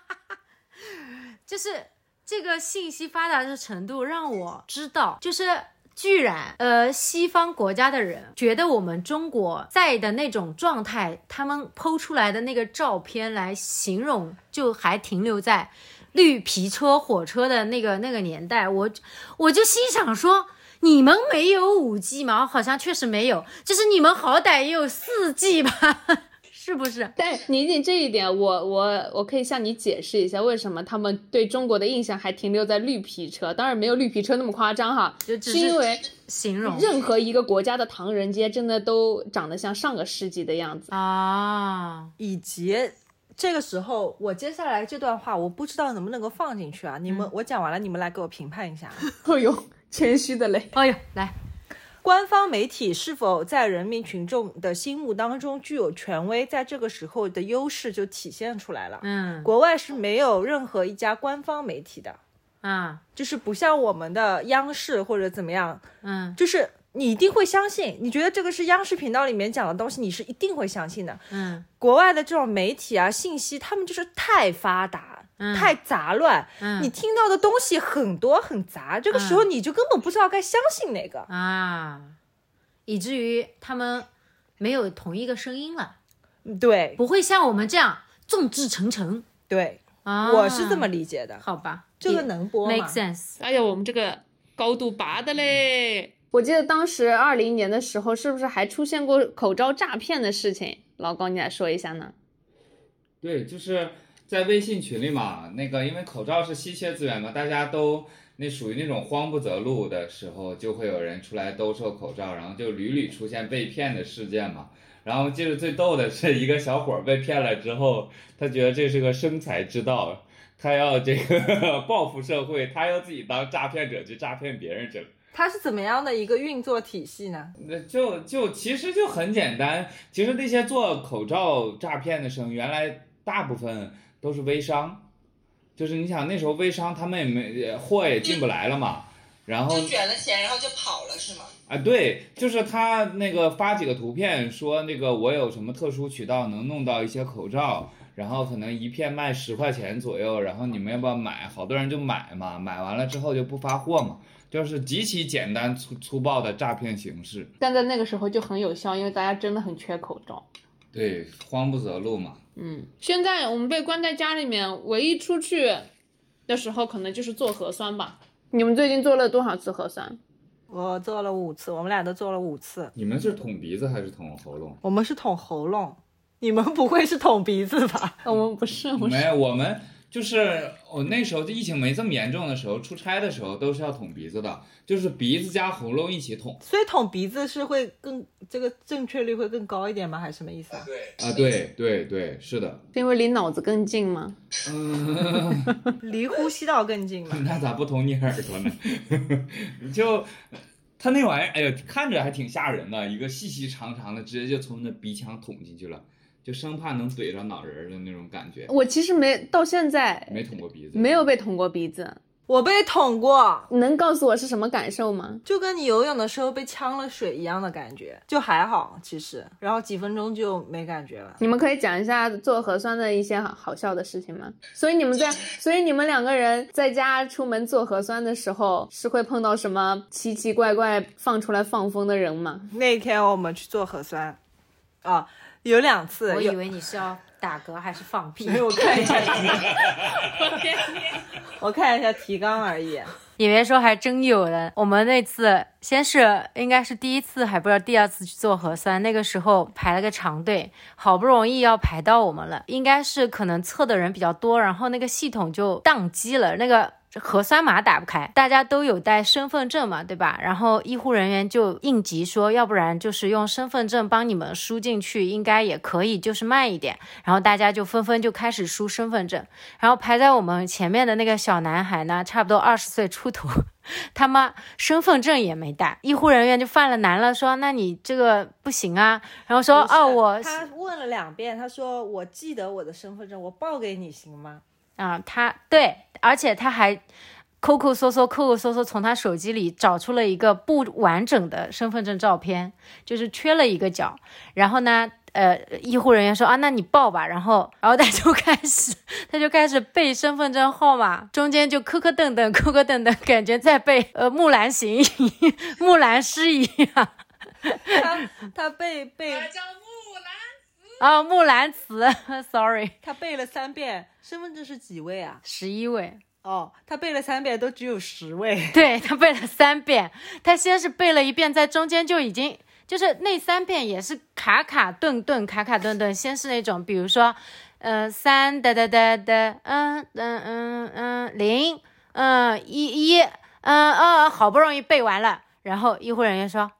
[LAUGHS] 就是这个信息发达的程度，让我知道，就是居然呃，西方国家的人觉得我们中国在的那种状态，他们剖出来的那个照片来形容，就还停留在绿皮车、火车的那个那个年代。我我就心想说。你们没有五 G 吗？好像确实没有，就是你们好歹也有四 G 吧，是不是？但宁宁这一点，我我我可以向你解释一下，为什么他们对中国的印象还停留在绿皮车？当然没有绿皮车那么夸张哈，就只是是因为形容任何一个国家的唐人街真的都长得像上个世纪的样子。啊，以及这个时候，我接下来这段话，我不知道能不能够放进去啊？你们，我讲完了，你们来给我评判一下。[LAUGHS] 哎呦，谦虚的嘞。哎呦，来，官方媒体是否在人民群众的心目当中具有权威，在这个时候的优势就体现出来了。嗯。国外是没有任何一家官方媒体的，啊，就是不像我们的央视或者怎么样，嗯。就是你一定会相信，你觉得这个是央视频道里面讲的东西，你是一定会相信的。嗯。国外的这种媒体啊，信息他们就是太发达，嗯太杂乱，嗯你听到的东西很多很杂，这个时候你就根本不知道该相信哪个。啊，以至于他们没有同一个声音了，对不会像我们这样众志成城对，啊。我是这么理解的。好吧，这个能播吗 make sense。哎呀，我们这个高度拔的嘞！我记得当时二零年的时候，是不是还出现过口罩诈骗的事情？老高，你来说一下呢？对，就是在微信群里嘛，那个因为口罩是稀缺资源嘛，大家都那属于那种慌不择路的时候，就会有人出来兜售口罩，然后就屡屡出现被骗的事件嘛。然后记得最逗的是一个小伙儿被骗了之后，他觉得这是个生财之道，他要这个 [LAUGHS] 报复社会，他要自己当诈骗者去诈骗别人去了。它是怎么样的一个运作体系呢？那就就其实就很简单，其实那些做口罩诈骗的生意，原来大部分都是微商，就是你想那时候微商他们也没货也进不来了嘛，然后就卷了钱，然后就跑了是吗？啊对，就是他那个发几个图片说那个我有什么特殊渠道能弄到一些口罩，然后可能一片卖十块钱左右，然后你们要不要买？好多人就买嘛，买完了之后就不发货嘛，就是极其简单粗粗暴的诈骗形式。但在那个时候就很有效，因为大家真的很缺口罩。对，慌不择路嘛。嗯，现在我们被关在家里面，唯一出去的时候可能就是做核酸吧。你们最近做了多少次核酸？我做了五次，我们俩都做了五次。你们是捅鼻子还是捅喉咙？我们是捅喉咙，你们不会是捅鼻子吧？[LAUGHS] 我们不是，我没有，我们就是我那时候就疫情没这么严重的时候，出差的时候都是要捅鼻子的，就是鼻子加喉咙一起捅。所以捅鼻子是会更这个正确率会更高一点吗？还是什么意思啊？对啊，对对对，是的。是因为离脑子更近吗？嗯，离呼吸道更近吗？[LAUGHS] 那咋不捅你耳朵呢？[LAUGHS] 就他那玩意儿，哎呀，看着还挺吓人的，一个细细长长的，直接就从那鼻腔捅进去了，就生怕能怼着脑仁儿的那种感觉。我其实没到现在没捅过鼻子，没有被捅过鼻子，我被捅过，你能告诉我是什么感受吗？就跟你游泳的时候被呛了水一样的感觉，就还好其实，然后几分钟就没感觉了。你们可以讲一下做核酸的一些好好笑的事情吗？所以你们在，所以你们两个人在家出门做核酸的时候，是会碰到什么奇奇怪怪放出来放风的人吗？那天我们去做核酸，啊，有两次，我以为你是要打嗝还是放屁没。有我看一下，我看一下提纲 [LAUGHS] 而已。你别说，还真有的。我们那次先是应该是第一次，还不知道第二次去做核酸，那个时候排了个长队，好不容易要排到我们了，应该是可能测的人比较多，然后那个系统就宕机了，那个。核酸码打不开，大家都有带身份证嘛，对吧？然后医护人员就应急说，要不然就是用身份证帮你们输进去，应该也可以，就是慢一点。然后大家就纷纷就开始输身份证，然后排在我们前面的那个小男孩呢，差不多二十岁出头，他妈身份证也没带，医护人员就犯了难了，说那你这个不行啊，然后说哦我他问了两遍，他说我记得我的身份证，我报给你行吗？啊，他对，而且他还抠抠搜搜、抠抠搜搜，从他手机里找出了一个不完整的身份证照片，就是缺了一个角。然后呢，呃，医护人员说啊，那你报吧。然后，然后他就开始，他就开始背身份证号码，中间就磕磕噔噔、磕磕噔噔，感觉在背呃《木兰行》一木兰诗一样 [LAUGHS] 他他背背。啊，《木兰辞》，[LAUGHS] sorry，他背了三遍，身份证是几位啊？十一位。哦，他背了三遍，都只有十位。[LAUGHS] 对他背了三遍，他先是背了一遍，在中间就已经就是那三遍也是卡卡顿顿，卡卡顿顿。先是那种，比如说，呃，三哒哒哒哒，嗯嗯嗯嗯，零，嗯一一，嗯嗯，好不容易背完了，然后医护人员说。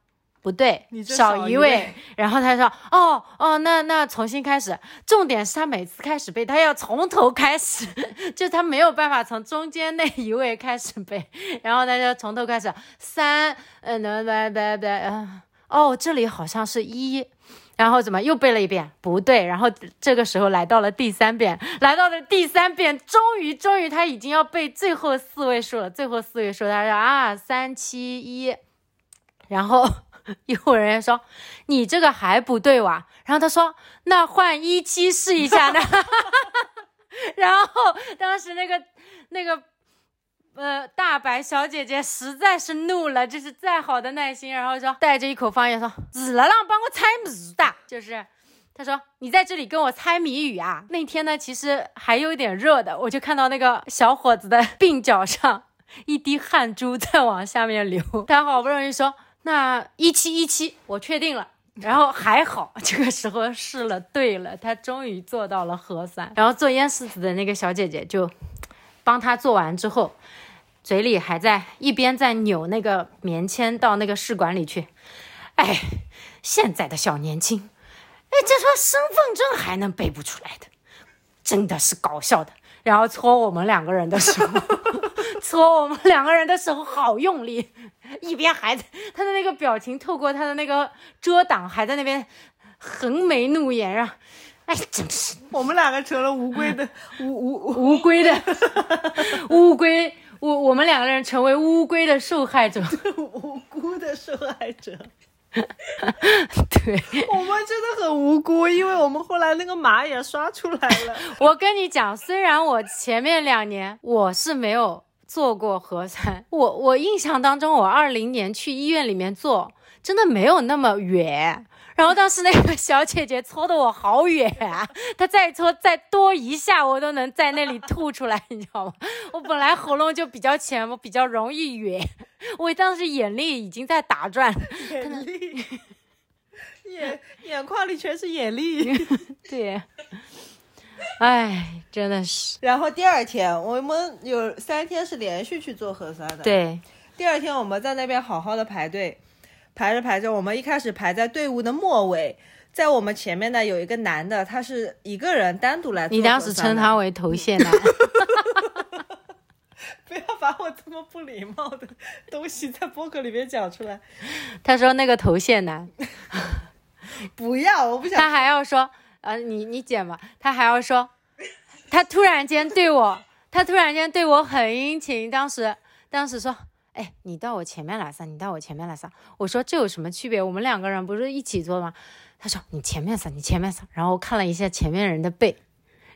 不对少一位然后他说：“哦哦，那那重新开始。重点是他每次开始背，他要从头开始，[LAUGHS] 就他没有办法从中间那一位开始背，然后他就从头开始。三，嗯，拜拜拜拜，嗯，哦，这里好像是一，然后怎么又背了一遍？不对，然后这个时候来到了第三遍，来到了第三遍，终于终于他已经要背最后四位数了，最后四位数，他说啊，三七一，然后。[LAUGHS] 医护人员说：“你这个还不对哇？”然后他说：“那换一期试一下呢。[LAUGHS] ”然后当时那个那个呃大白小姐姐实在是怒了，就是再好的耐心，然后说带着一口方言说：“日了，让帮我猜谜的。”就是他说：“你在这里跟我猜谜语啊？”那天呢，其实还有点热的，我就看到那个小伙子的鬓角上 [LAUGHS] 一滴汗珠在往下面流，他好不容易说。那一七一七，我确定了。然后还好，[LAUGHS] 这个时候试了对了，他终于做到了核酸。然后做咽拭子的那个小姐姐就帮他做完之后，嘴里还在一边在扭那个棉签到那个试管里去。哎，现在的小年轻，哎，这说身份证还能背不出来的，真的是搞笑的。然后搓我们两个人的手，[LAUGHS] 搓我们两个人的手好用力，一边还在他的那个表情透过他的那个遮挡，还在那边横眉怒眼让！哎，真是我们两个成了乌龟的 [LAUGHS] 乌乌乌龟的 [LAUGHS] 乌龟，我我们两个人成为乌龟的受害者。无辜的受害者。[LAUGHS] 对，我们真的很无辜，因为我们后来那个码也刷出来了。[LAUGHS] 我跟你讲，虽然我前面两年我是没有做过核酸，我我印象当中，我二零年去医院里面做，真的没有那么远。然后当时那个小姐姐搓的我好远啊，她再搓再多一下，我都能在那里吐出来，你知道吗？我本来喉咙就比较浅，我比较容易哕，我当时眼泪已经在打转，眼力，眼眼眶里全是眼力。对，哎，真的是，然后第二天，我们有三天是连续去做核酸的。，对，第二天我们在那边好好的排队，排着排着，我们一开始排在队伍的末尾，在我们前面呢有一个男的，他是一个人单独来做你当时称他为头线男，[LAUGHS] 不要把我这么不礼貌的东西在播客里面讲出来，他说那个头线男，[LAUGHS] 不要，我不想。他还要说，呃，你你剪吧，他还要说，他突然间对我，他突然间对我很殷勤，当时当时说，哎，你到我前面来撒，你到我前面来撒，我说这有什么区别？我们两个人不是一起做吗？他说你前面撒，你前面撒，然后我看了一下前面人的背，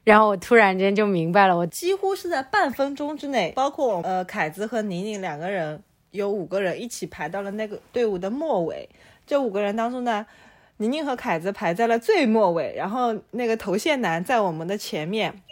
然后我突然间就明白了，我几乎是在半分钟之内，包括呃凯子和宁宁两个人，有五个人一起排到了那个队伍的末尾。这五个人当中呢，宁宁和凯子排在了最末尾，然后那个头线男在我们的前面，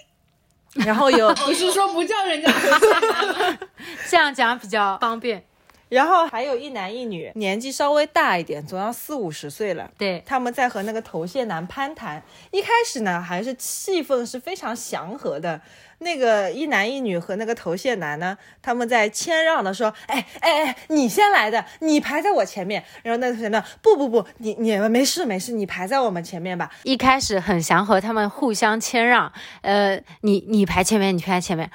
然后有 [LAUGHS] 我是说不叫人家头线男吗？[LAUGHS] 这样讲比较方便。然后还有一男一女，年纪稍微大一点，总要四五十岁了。对，他们在和那个头线男攀谈，一开始呢还是气氛是非常祥和的。那个一男一女和那个头线男呢，他们在谦让的说：“哎哎哎，你先来的，你排在我前面。”然后那个头线男：“不不不，你你们没事没事，你排在我们前面吧。一开始很祥和，他们互相谦让，呃，你你排前面，你排前面。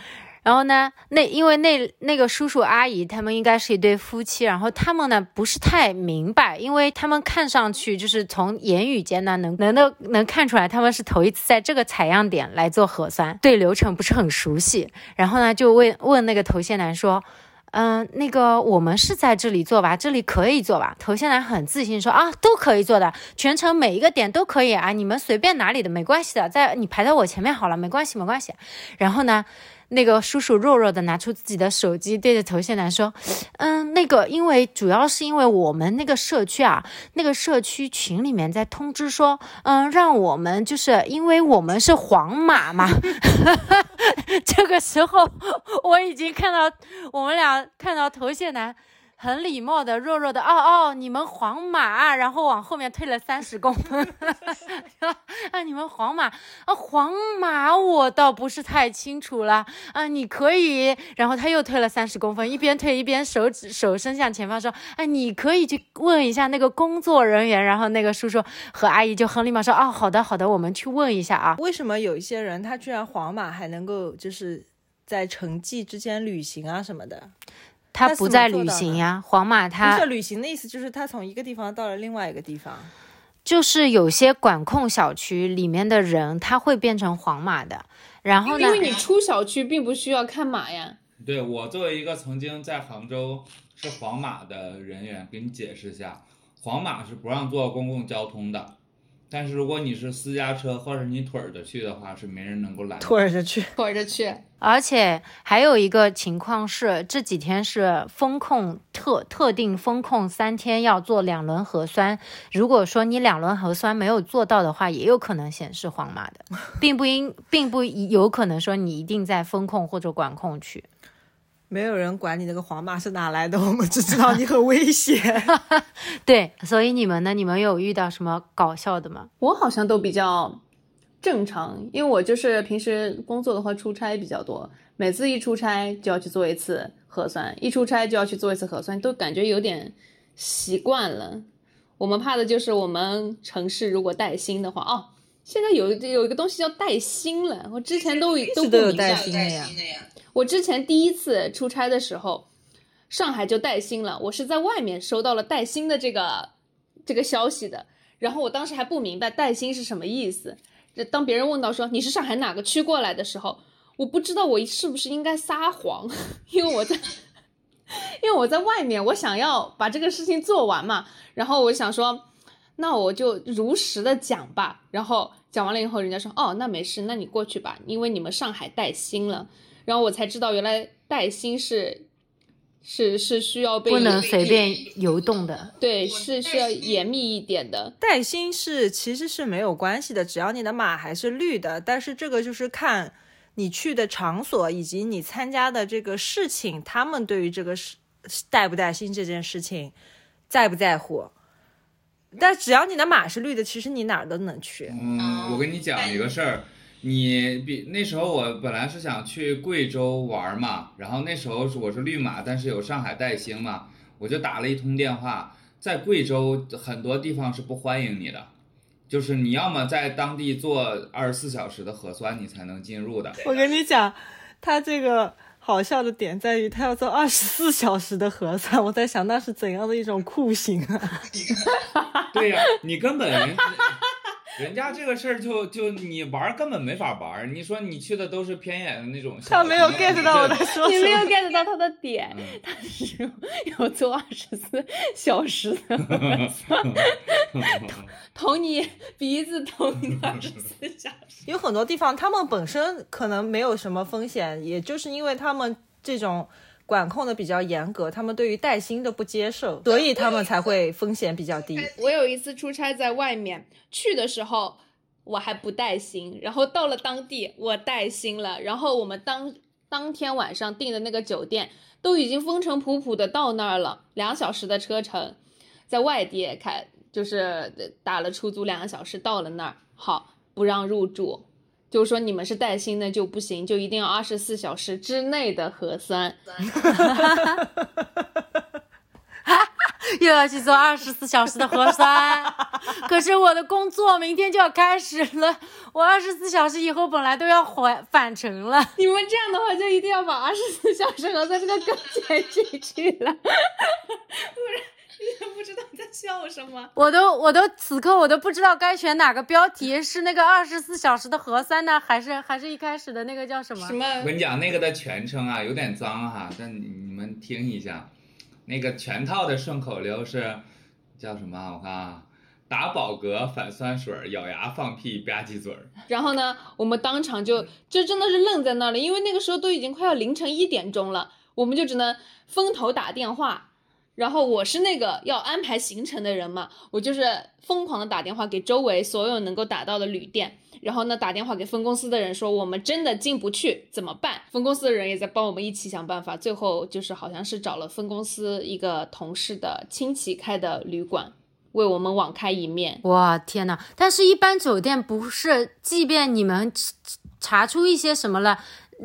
然后呢，那因为那那个叔叔阿姨他们应该是一对夫妻，然后他们呢不是太明白，因为他们看上去就是从言语间呢能能的能看出来他们是头一次在这个采样点来做核酸，对流程不是很熟悉。然后呢就问问那个头线男说。嗯，那个我们是在这里做吧，这里可以做吧。头线男很自信说啊，都可以做的，全程每一个点都可以啊，你们随便哪里的没关系的，在你排在我前面好了，没关系没关系。然后呢，那个叔叔弱弱的拿出自己的手机，对着头线男说，嗯，那个因为主要是因为我们那个社区啊，那个社区群里面在通知说，嗯，让我们就是因为我们是黄马嘛。[LAUGHS] 这个时候我已经看到我们俩看到头线男很礼貌的弱弱的哦哦，你们皇马，然后往后面退了三十公分。[LAUGHS] 啊，你们皇马啊，皇马我倒不是太清楚了啊，你可以，然后他又退了三十公分，一边退一边手指手伸向前方说，哎，你可以去问一下那个工作人员。然后那个叔叔和阿姨就很礼貌说，啊，好的好的，我们去问一下啊。为什么有一些人他居然皇马还能够就是在城际之间旅行啊什么的？他不在旅行呀，皇马他不他是旅行的意思，就是他从一个地方到了另外一个地方。就是有些管控小区里面的人，他会变成黄马的。然后呢因，为你出小区并不需要看码呀。对我作为一个曾经在杭州是黄马的人员，给你解释一下，黄马是不让坐公共交通的，但是如果你是私家车或者你腿儿着去的话，是没人能够拦。拖着去，拖着去，而且还有一个情况是，这几天是风控特特定风控三天要做两轮核酸。如果说你两轮核酸没有做到的话，也有可能显示黄码的，并不应并不有可能说你一定在风控或者管控区。没有人管你那个黄码是哪来的，我们只知道你很危险。[LAUGHS] 对，所以你们呢？你们有遇到什么搞笑的吗？我好像都比较正常，因为我就是平时工作的话出差比较多，每次一出差就要去做一次核酸，一出差就要去做一次核酸，都感觉有点习惯了。我们怕的就是我们城市如果带薪的话，哦，现在有有一个东西叫带薪了，我之前都都不带薪带薪的呀。我之前第一次出差的时候，上海就带薪了，我是在外面收到了带薪的这个这个消息的，然后我当时还不明白带薪是什么意思。当别人问到说你是上海哪个区过来的时候，我不知道我是不是应该撒谎，因为我在。[LAUGHS] 因为我在外面，我想要把这个事情做完嘛，然后我想说，那我就如实的讲吧。然后讲完了以后，人家说，哦，那没事，那你过去吧，因为你们上海带薪了。然后我才知道，原来带薪是是是需要被不能随便游动的。对，是需要严密一点的。带薪是其实是没有关系的，只要你的码还是绿的。但是这个就是看你去的场所以及你参加的这个事情，他们对于这个事带不带薪这件事情在不在乎。但只要你的马是绿的，其实你哪儿都能去。嗯，我跟你讲一个事儿，你比那时候我本来是想去贵州玩嘛，然后那时候是我是绿码，但是有上海带星嘛，我就打了一通电话，在贵州很多地方是不欢迎你的，就是你要么在当地做二十四小时的核酸，你才能进入的。我跟你讲，他这个好笑的点在于，他要做二十四小时的核酸。我在想，那是怎样的一种酷刑啊？对呀、你根本 [LAUGHS] 人人家这个事儿就就你玩根本没法玩儿。你说你去的都是偏远的那种他没有 get 到我在说你没有。get 到他的点，嗯他是有做二十四小时的 [LAUGHS] 捅你鼻子，捅你二十四小时。[LAUGHS] 有很多地方他们本身可能没有什么风险，也就是因为他们这种管控的比较严格，他们对于带薪的不接受，所以他们才会风险比较低。[LAUGHS] 我有一次出差在外面，去的时候我还不带薪，然后到了当地我带薪了，然后我们当当天晚上订的那个酒店都已经风尘仆仆的到那儿了，两小时的车程，在外地开就是打了出租两个小时到了那儿，好不让入住。就是说你们是带薪的就不行，就一定要二十四小时之内的核酸。[LAUGHS] 又要去做二十四小时的核酸，可是我的工作明天就要开始了，我二十四小时以后本来都要回返程了。你们这样的话，就一定要把二十四小时核酸这个梗剪进去了，不 [LAUGHS] 然也 [LAUGHS] 不知道在笑什么。我都我都此刻我都不知道该选哪个标题，是那个二十四小时的核酸呢，还是还是一开始的那个叫什么？什么？我跟你讲，那个的全称啊有点脏哈，但你你们听一下，那个全套的顺口溜是叫什么啊？我看啊，打饱嗝，反酸水，咬牙放屁，吧唧嘴儿。然后呢，我们当场就就真的是愣在那儿了，因为那个时候都已经快要凌晨一点钟了，我们就只能分头打电话。然后我是那个要安排行程的人嘛，我就是疯狂的打电话给周围所有能够打到的旅店，然后呢打电话给分公司的人说我们真的进不去怎么办？分公司的人也在帮我们一起想办法，最后就是好像是找了分公司一个同事的亲戚开的旅馆，为我们网开一面。哇天呐！但是，一般酒店不是，即便你们查出一些什么了，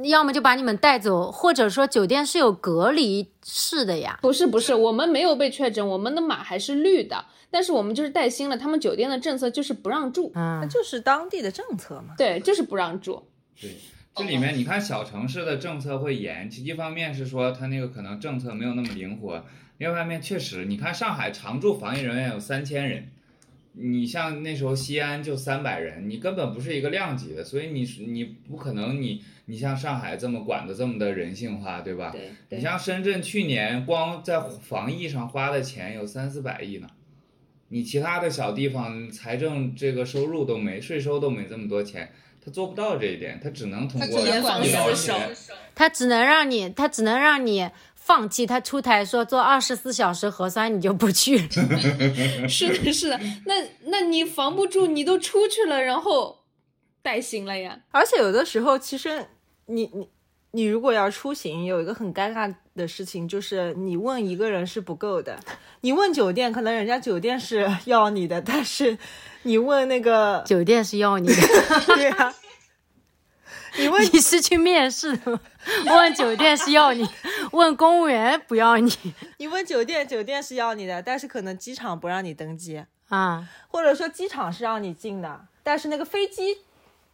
要么就把你们带走，或者说酒店是有隔离室的呀。不是不是，我们没有被确诊，我们的码还是绿的，但是我们就是带薪了，他们酒店的政策就是不让住，那嗯，就是当地的政策嘛。对，就是不让住。对，这里面你看小城市的政策会严，其一方面是说它那个可能政策没有那么灵活，另外一方面确实，你看上海常住防疫人员有三千人，你像那时候西安就三百人，你根本不是一个量级的，所以你你不可能你你像上海这么管的这么的人性化，对吧？对你像深圳去年光在防疫上花的钱有三四百亿呢，你其他的小地方财政这个收入都没，税收都没这么多钱，他做不到这一点，他只能通过严防医疗死守。他只能让你，他只能让你放弃。他出台说做二十四小时核酸，你就不去。[LAUGHS] 是的，是的，那那你防不住，你都出去了，然后带薪了呀。而且有的时候，其实你你你如果要出行，有一个很尴尬的事情，就是你问一个人是不够的。你问酒店，可能人家酒店是要你的，但是你问那个酒店是要你的，[LAUGHS] 对啊，你问你是去面试的吗？[LAUGHS] 问酒店是要你，[LAUGHS] 问公务员不要你 [LAUGHS] 你问酒店，酒店是要你的，但是可能机场不让你登机，啊？或者说机场是让你进的，但是那个飞机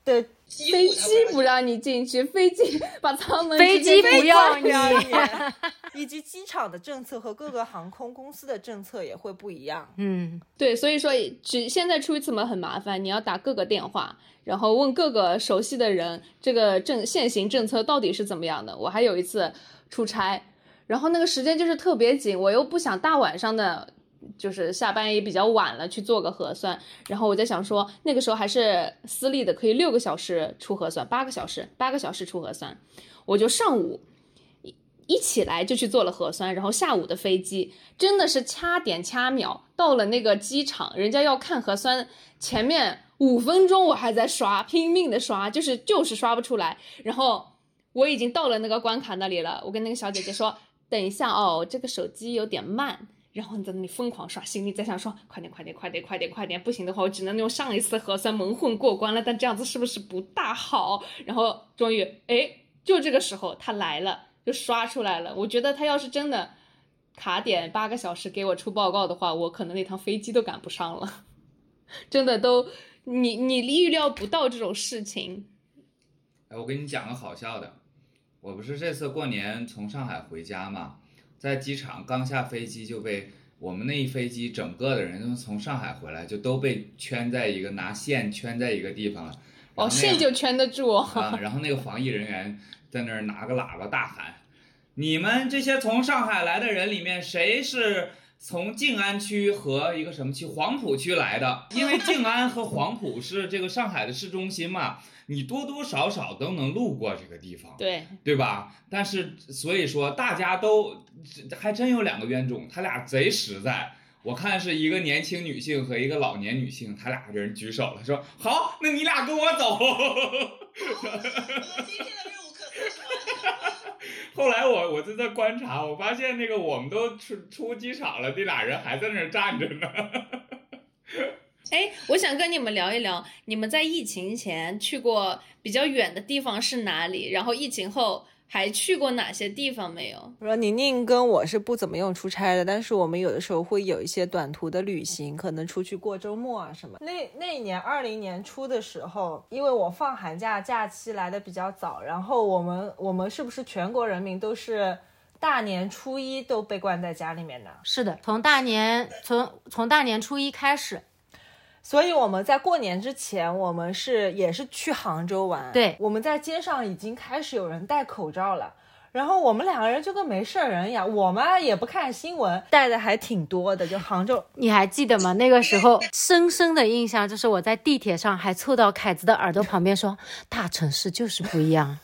的飞机不让你进去，飞机 [LAUGHS] 把舱门飞直接机不要不要你你，[LAUGHS] 以及机场的政策和各个航空公司的政策也会不一样。嗯，对，所以说只现在出一次门很麻烦，你要打各个电话，然后问各个熟悉的人，这个政现行政策到底是怎么样的。我还有一次出差，然后那个时间就是特别紧，我又不想大晚上的，就是下班也比较晚了去做个核酸，然后我在想说，那个时候还是私立的，可以六个小时出核酸，八个小时，八个小时出核酸，我就上午。一一起来就去做了核酸，然后下午的飞机真的是掐点掐秒，到了那个机场，人家要看核酸，前面五分钟我还在刷，拼命的刷，就是就是刷不出来。然后我已经到了那个关卡那里了，我跟那个小姐姐说，等一下哦，这个手机有点慢。然后你在那里疯狂刷，心里在想说，快点快点快点快点快点，不行的话我只能用上一次核酸蒙混过关了，但这样子是不是不大好？然后终于，哎，就这个时候他来了。就刷出来了。我觉得他要是真的卡点八个小时给我出报告的话，我可能那趟飞机都赶不上了。[LAUGHS] 真的都，你你预料不到这种事情。哎，我跟你讲个好笑的，我不是这次过年从上海回家嘛，在机场刚下飞机就被我们那一飞机整个的人都从上海回来，就都被圈在一个拿线圈在一个地方了。哦，线就圈得住哦。啊，然后那个防疫人员在那儿拿个喇叭大喊：“你们这些从上海来的人里面，谁是从静安区和一个什么区黄浦区来的？因为静安和黄浦是这个上海的市中心嘛，你多多少少都能路过这个地方。”对，对吧？但是所以说，大家都还真有两个冤种，他俩贼实在。我看是一个年轻女性和一个老年女性，他俩这人举手了，说好，那你俩跟我走。我今天的任务可算是完成了。后来我我就在观察，我发现那个我们都出出机场了，那俩人还在那儿站着呢。[LAUGHS] 哎，我想跟你们聊一聊，你们在疫情前去过比较远的地方是哪里？然后疫情后还去过哪些地方没有？我说宁宁跟我是不怎么用出差的，但是我们有的时候会有一些短途的旅行，可能出去过周末啊什么。那那一年二零年初的时候，因为我放寒假假期来的比较早，然后我们我们是不是全国人民都是大年初一都被关在家里面的？是的，从大年从从大年初一开始，所以我们在过年之前，我们是也是去杭州玩。对我们在街上已经开始有人戴口罩了。然后我们两个人就跟没事人一样，我们也不看新闻，戴的还挺多的。就杭州，你还记得吗？那个时候深深的印象就是我在地铁上还凑到凯子的耳朵旁边说：“大城市就是不一样。”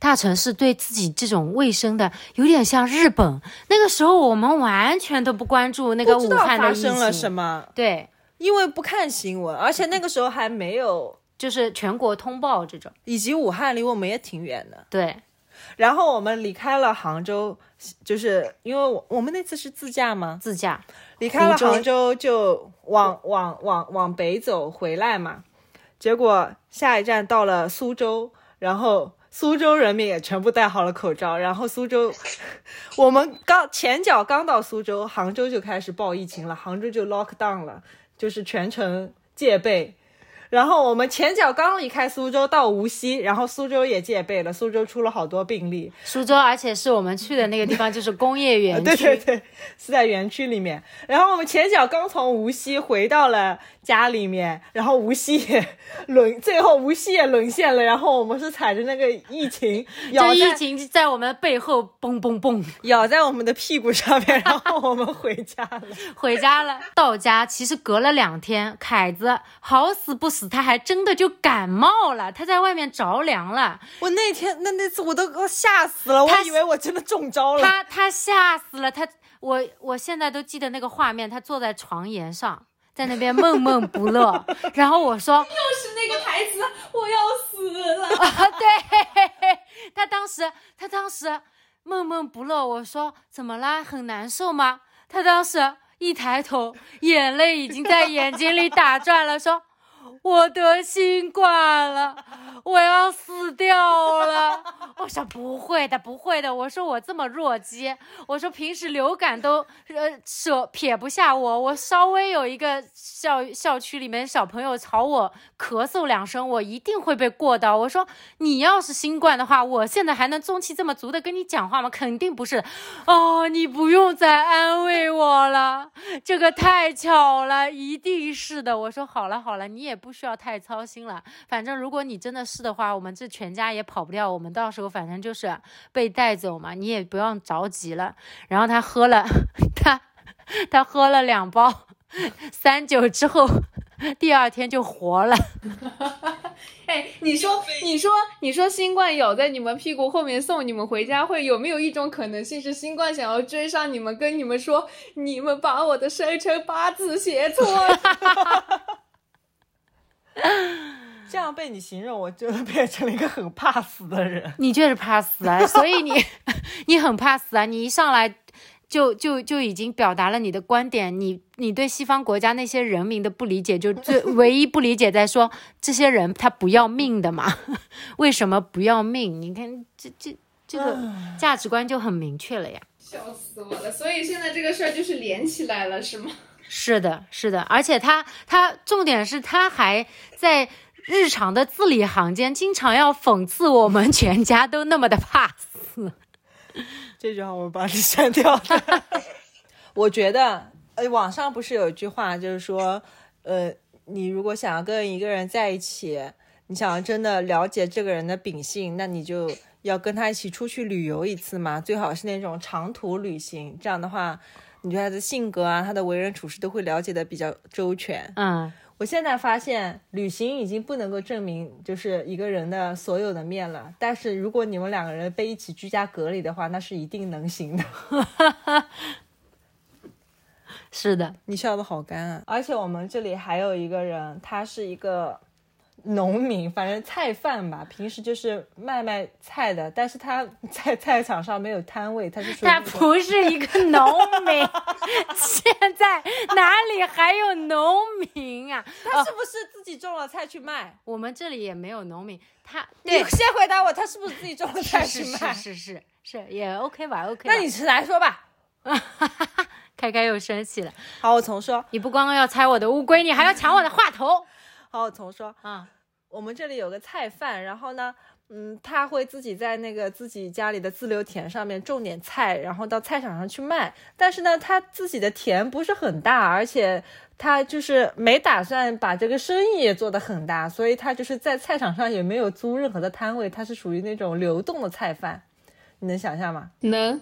大城市对自己这种卫生的有点像日本。那个时候我们完全都不关注那个武汉的疫情，发生了什么，对，因为不看新闻，而且那个时候还没有，[LAUGHS] 就是全国通报这种。以及武汉离我们也挺远的。对，然后我们离开了杭州，就是因为我我们那次是自驾吗？自驾。离开了杭州就往往往往北走回来嘛，结果下一站到了苏州，然后苏州人民也全部戴好了口罩，然后苏州，[LAUGHS] 我们刚前脚刚到苏州，杭州就开始报疫情了，杭州就 lock down 了，就是全程戒备。然后我们前脚刚离开苏州到无锡，然后苏州也戒备了，苏州出了好多病例，苏州，而且是我们去的那个地方，就是工业园区。[LAUGHS] 对对对，是在园区里面。然后我们前脚刚从无锡回到了家里面，然后无锡也沦，最后无锡也沦陷了。然后我们是踩着那个疫情 [LAUGHS] 咬就疫情在我们背后蹦蹦蹦，咬在我们的屁股上面，然后我们回家了。[LAUGHS] 回家了。到家其实隔了两天，凯子好死不死，他还真的就感冒了，他在外面着凉了，我那天那那次我都给我吓死了，我以为我真的中招了。他他吓死了，他我我现在都记得那个画面，他坐在床沿上。在那边闷闷不乐，然后我说，又是那个台词，我要死了。啊，对他当时，他当时闷闷不乐。我说怎么啦？很难受吗？他当时一抬头，眼泪已经在眼睛里打转了，说：“我得新冠了，我要死掉了。[LAUGHS] 我说不会的，不会的。我说我这么弱鸡，我说平时流感都呃舍撇不下我，我稍微有一个校校区里面小朋友朝我咳嗽两声，我一定会被过到。我说你要是新冠的话，我现在还能中气这么足的跟你讲话吗？肯定不是。哦，你不用再安慰我了，这个太巧了，一定是的。我说好了好了，你也不需要太操心了。反正如果你真的是的话，我们这全家也跑不掉。我们到时候反正就是被带走嘛，你也不用着急了。然后他喝了，[LAUGHS] 他他喝了两包三九之后，第二天就活了。[LAUGHS] 哎，你说，你说，你说，新冠咬在你们屁股后面送你们回家，会有没有一种可能性是新冠想要追上你们，跟你们说，你们把我的生辰八字写错了？[LAUGHS] [LAUGHS] 这样被你形容，我就变成了一个很怕死的人。[LAUGHS] 你就是怕死啊，[LAUGHS] 所以你你很怕死啊，你一上来。就就就已经表达了你的观点，你你对西方国家那些人民的不理解，就最唯一不理解在说这些人他不要命的嘛？为什么不要命？你看这这这个价值观就很明确了呀。笑死我了！所以现在这个事儿就是连起来了，是吗？是的，是的，而且他他重点是他还在日常的字里行间经常要讽刺我们全家都那么的怕死。[LAUGHS] 这句话我把你删掉了。[LAUGHS] 我觉得，呃，网上不是有一句话，就是说，呃，你如果想要跟一个人在一起，你想要真的了解这个人的秉性，那你就要跟他一起出去旅游一次嘛，最好是那种长途旅行。这样的话，你对他的性格啊，他的为人处事都会了解的比较周全。嗯。我现在发现，旅行已经不能够证明就是一个人的所有的面了。但是如果你们两个人被一起居家隔离的话，那是一定能行的。[LAUGHS] 是的，你笑的好干啊！而且我们这里还有一个人，他是一个。农民，反正菜贩吧，平时就是卖卖菜的，但是他在菜场上没有摊位，他是他不是一个农民，[LAUGHS] 现在哪里还有农民啊？他是不是自己种了菜去卖？我们这里也没有农民，他你先回答我，他是不是自己种了菜去卖？是是是是也 OK 吧？OK，那你来说吧。[LAUGHS] 开开又生气了。好，我重说，你不光要拆我的乌龟，你还要抢我的话头。好，我重说啊。我们这里有个菜贩，然后呢，嗯，他会自己在那个自己家里的自留田上面种点菜，然后到菜场上去卖。但是呢，他自己的田不是很大，而且他就是没打算把这个生意也做得很大，所以他就是在菜场上也没有租任何的摊位，他是属于那种流动的菜贩。你能想象吗？能。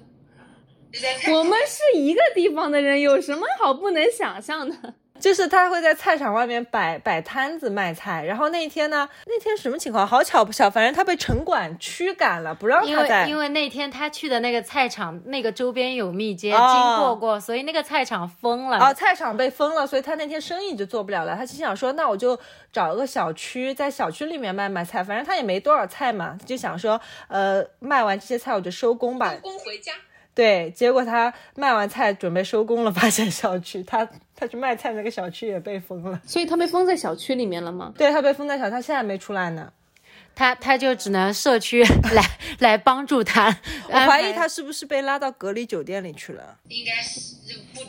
我们是一个地方的人，有什么好不能想象的？就是他会在菜场外面摆摆摊子卖菜，然后那一天呢，那天什么情况？好巧不巧，反正他被城管驱赶了，不让他在。因为那天他去的那个菜场，那个周边有密接，经过过，所以那个菜场封了。哦，菜场被封了，所以他那天生意就做不了了。他心想说，那我就找个小区，在小区里面卖卖菜，反正他也没多少菜嘛，就想说，呃，卖完这些菜我就收工吧。收工回家。对，结果他卖完菜准备收工了，发现小区他他去卖菜那个小区也被封了，所以他被封在小区里面了吗？对他被封在小，他现在没出来呢，他他就只能社区来 [LAUGHS] 来帮助他。我怀疑他是不是被拉到隔离酒店里去了？应该是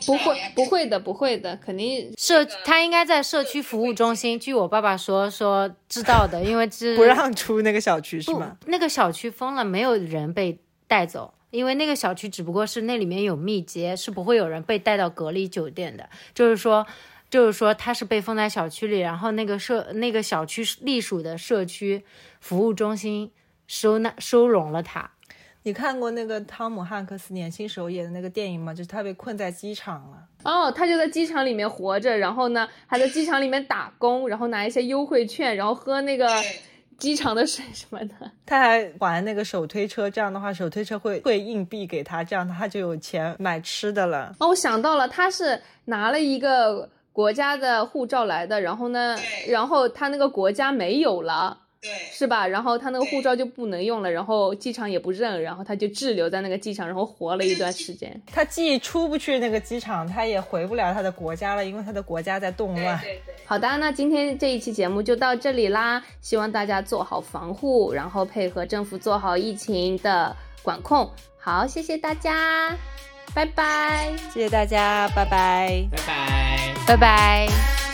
不不会不会的不会的，肯定社他应该在社区服务中心。据我爸爸说说知道的，因为不让出那个小区是吗？那个小区封了，没有人被带走。因为那个小区只不过是那里面有密接，是不会有人被带到隔离酒店的。就是说，就是说他是被封在小区里，然后那个社那个小区隶属的社区服务中心收纳收容了他。你看过那个汤姆汉克斯年轻时候演的那个电影吗？就是他被困在机场了。哦，他就在机场里面活着，然后呢还在机场里面打工，然后拿一些优惠券，然后喝那个。机场的水什么的，他还玩那个手推车，这样的话手推车会会硬币给他，这样他就有钱买吃的了。哦，我想到了，他是拿了一个国家的护照来的，然后呢，然后他那个国家没有了，对是吧？然后他那个护照就不能用了，然后机场也不认，然后他就滞留在那个机场，然后活了一段时间。他既出不去那个机场，他也回不了他的国家了，因为他的国家在动乱。对对。好的，那今天这一期节目就到这里啦，希望大家做好防护，然后配合政府做好疫情的管控。好，谢谢大家，拜拜。谢谢大家，拜拜。拜拜。拜拜。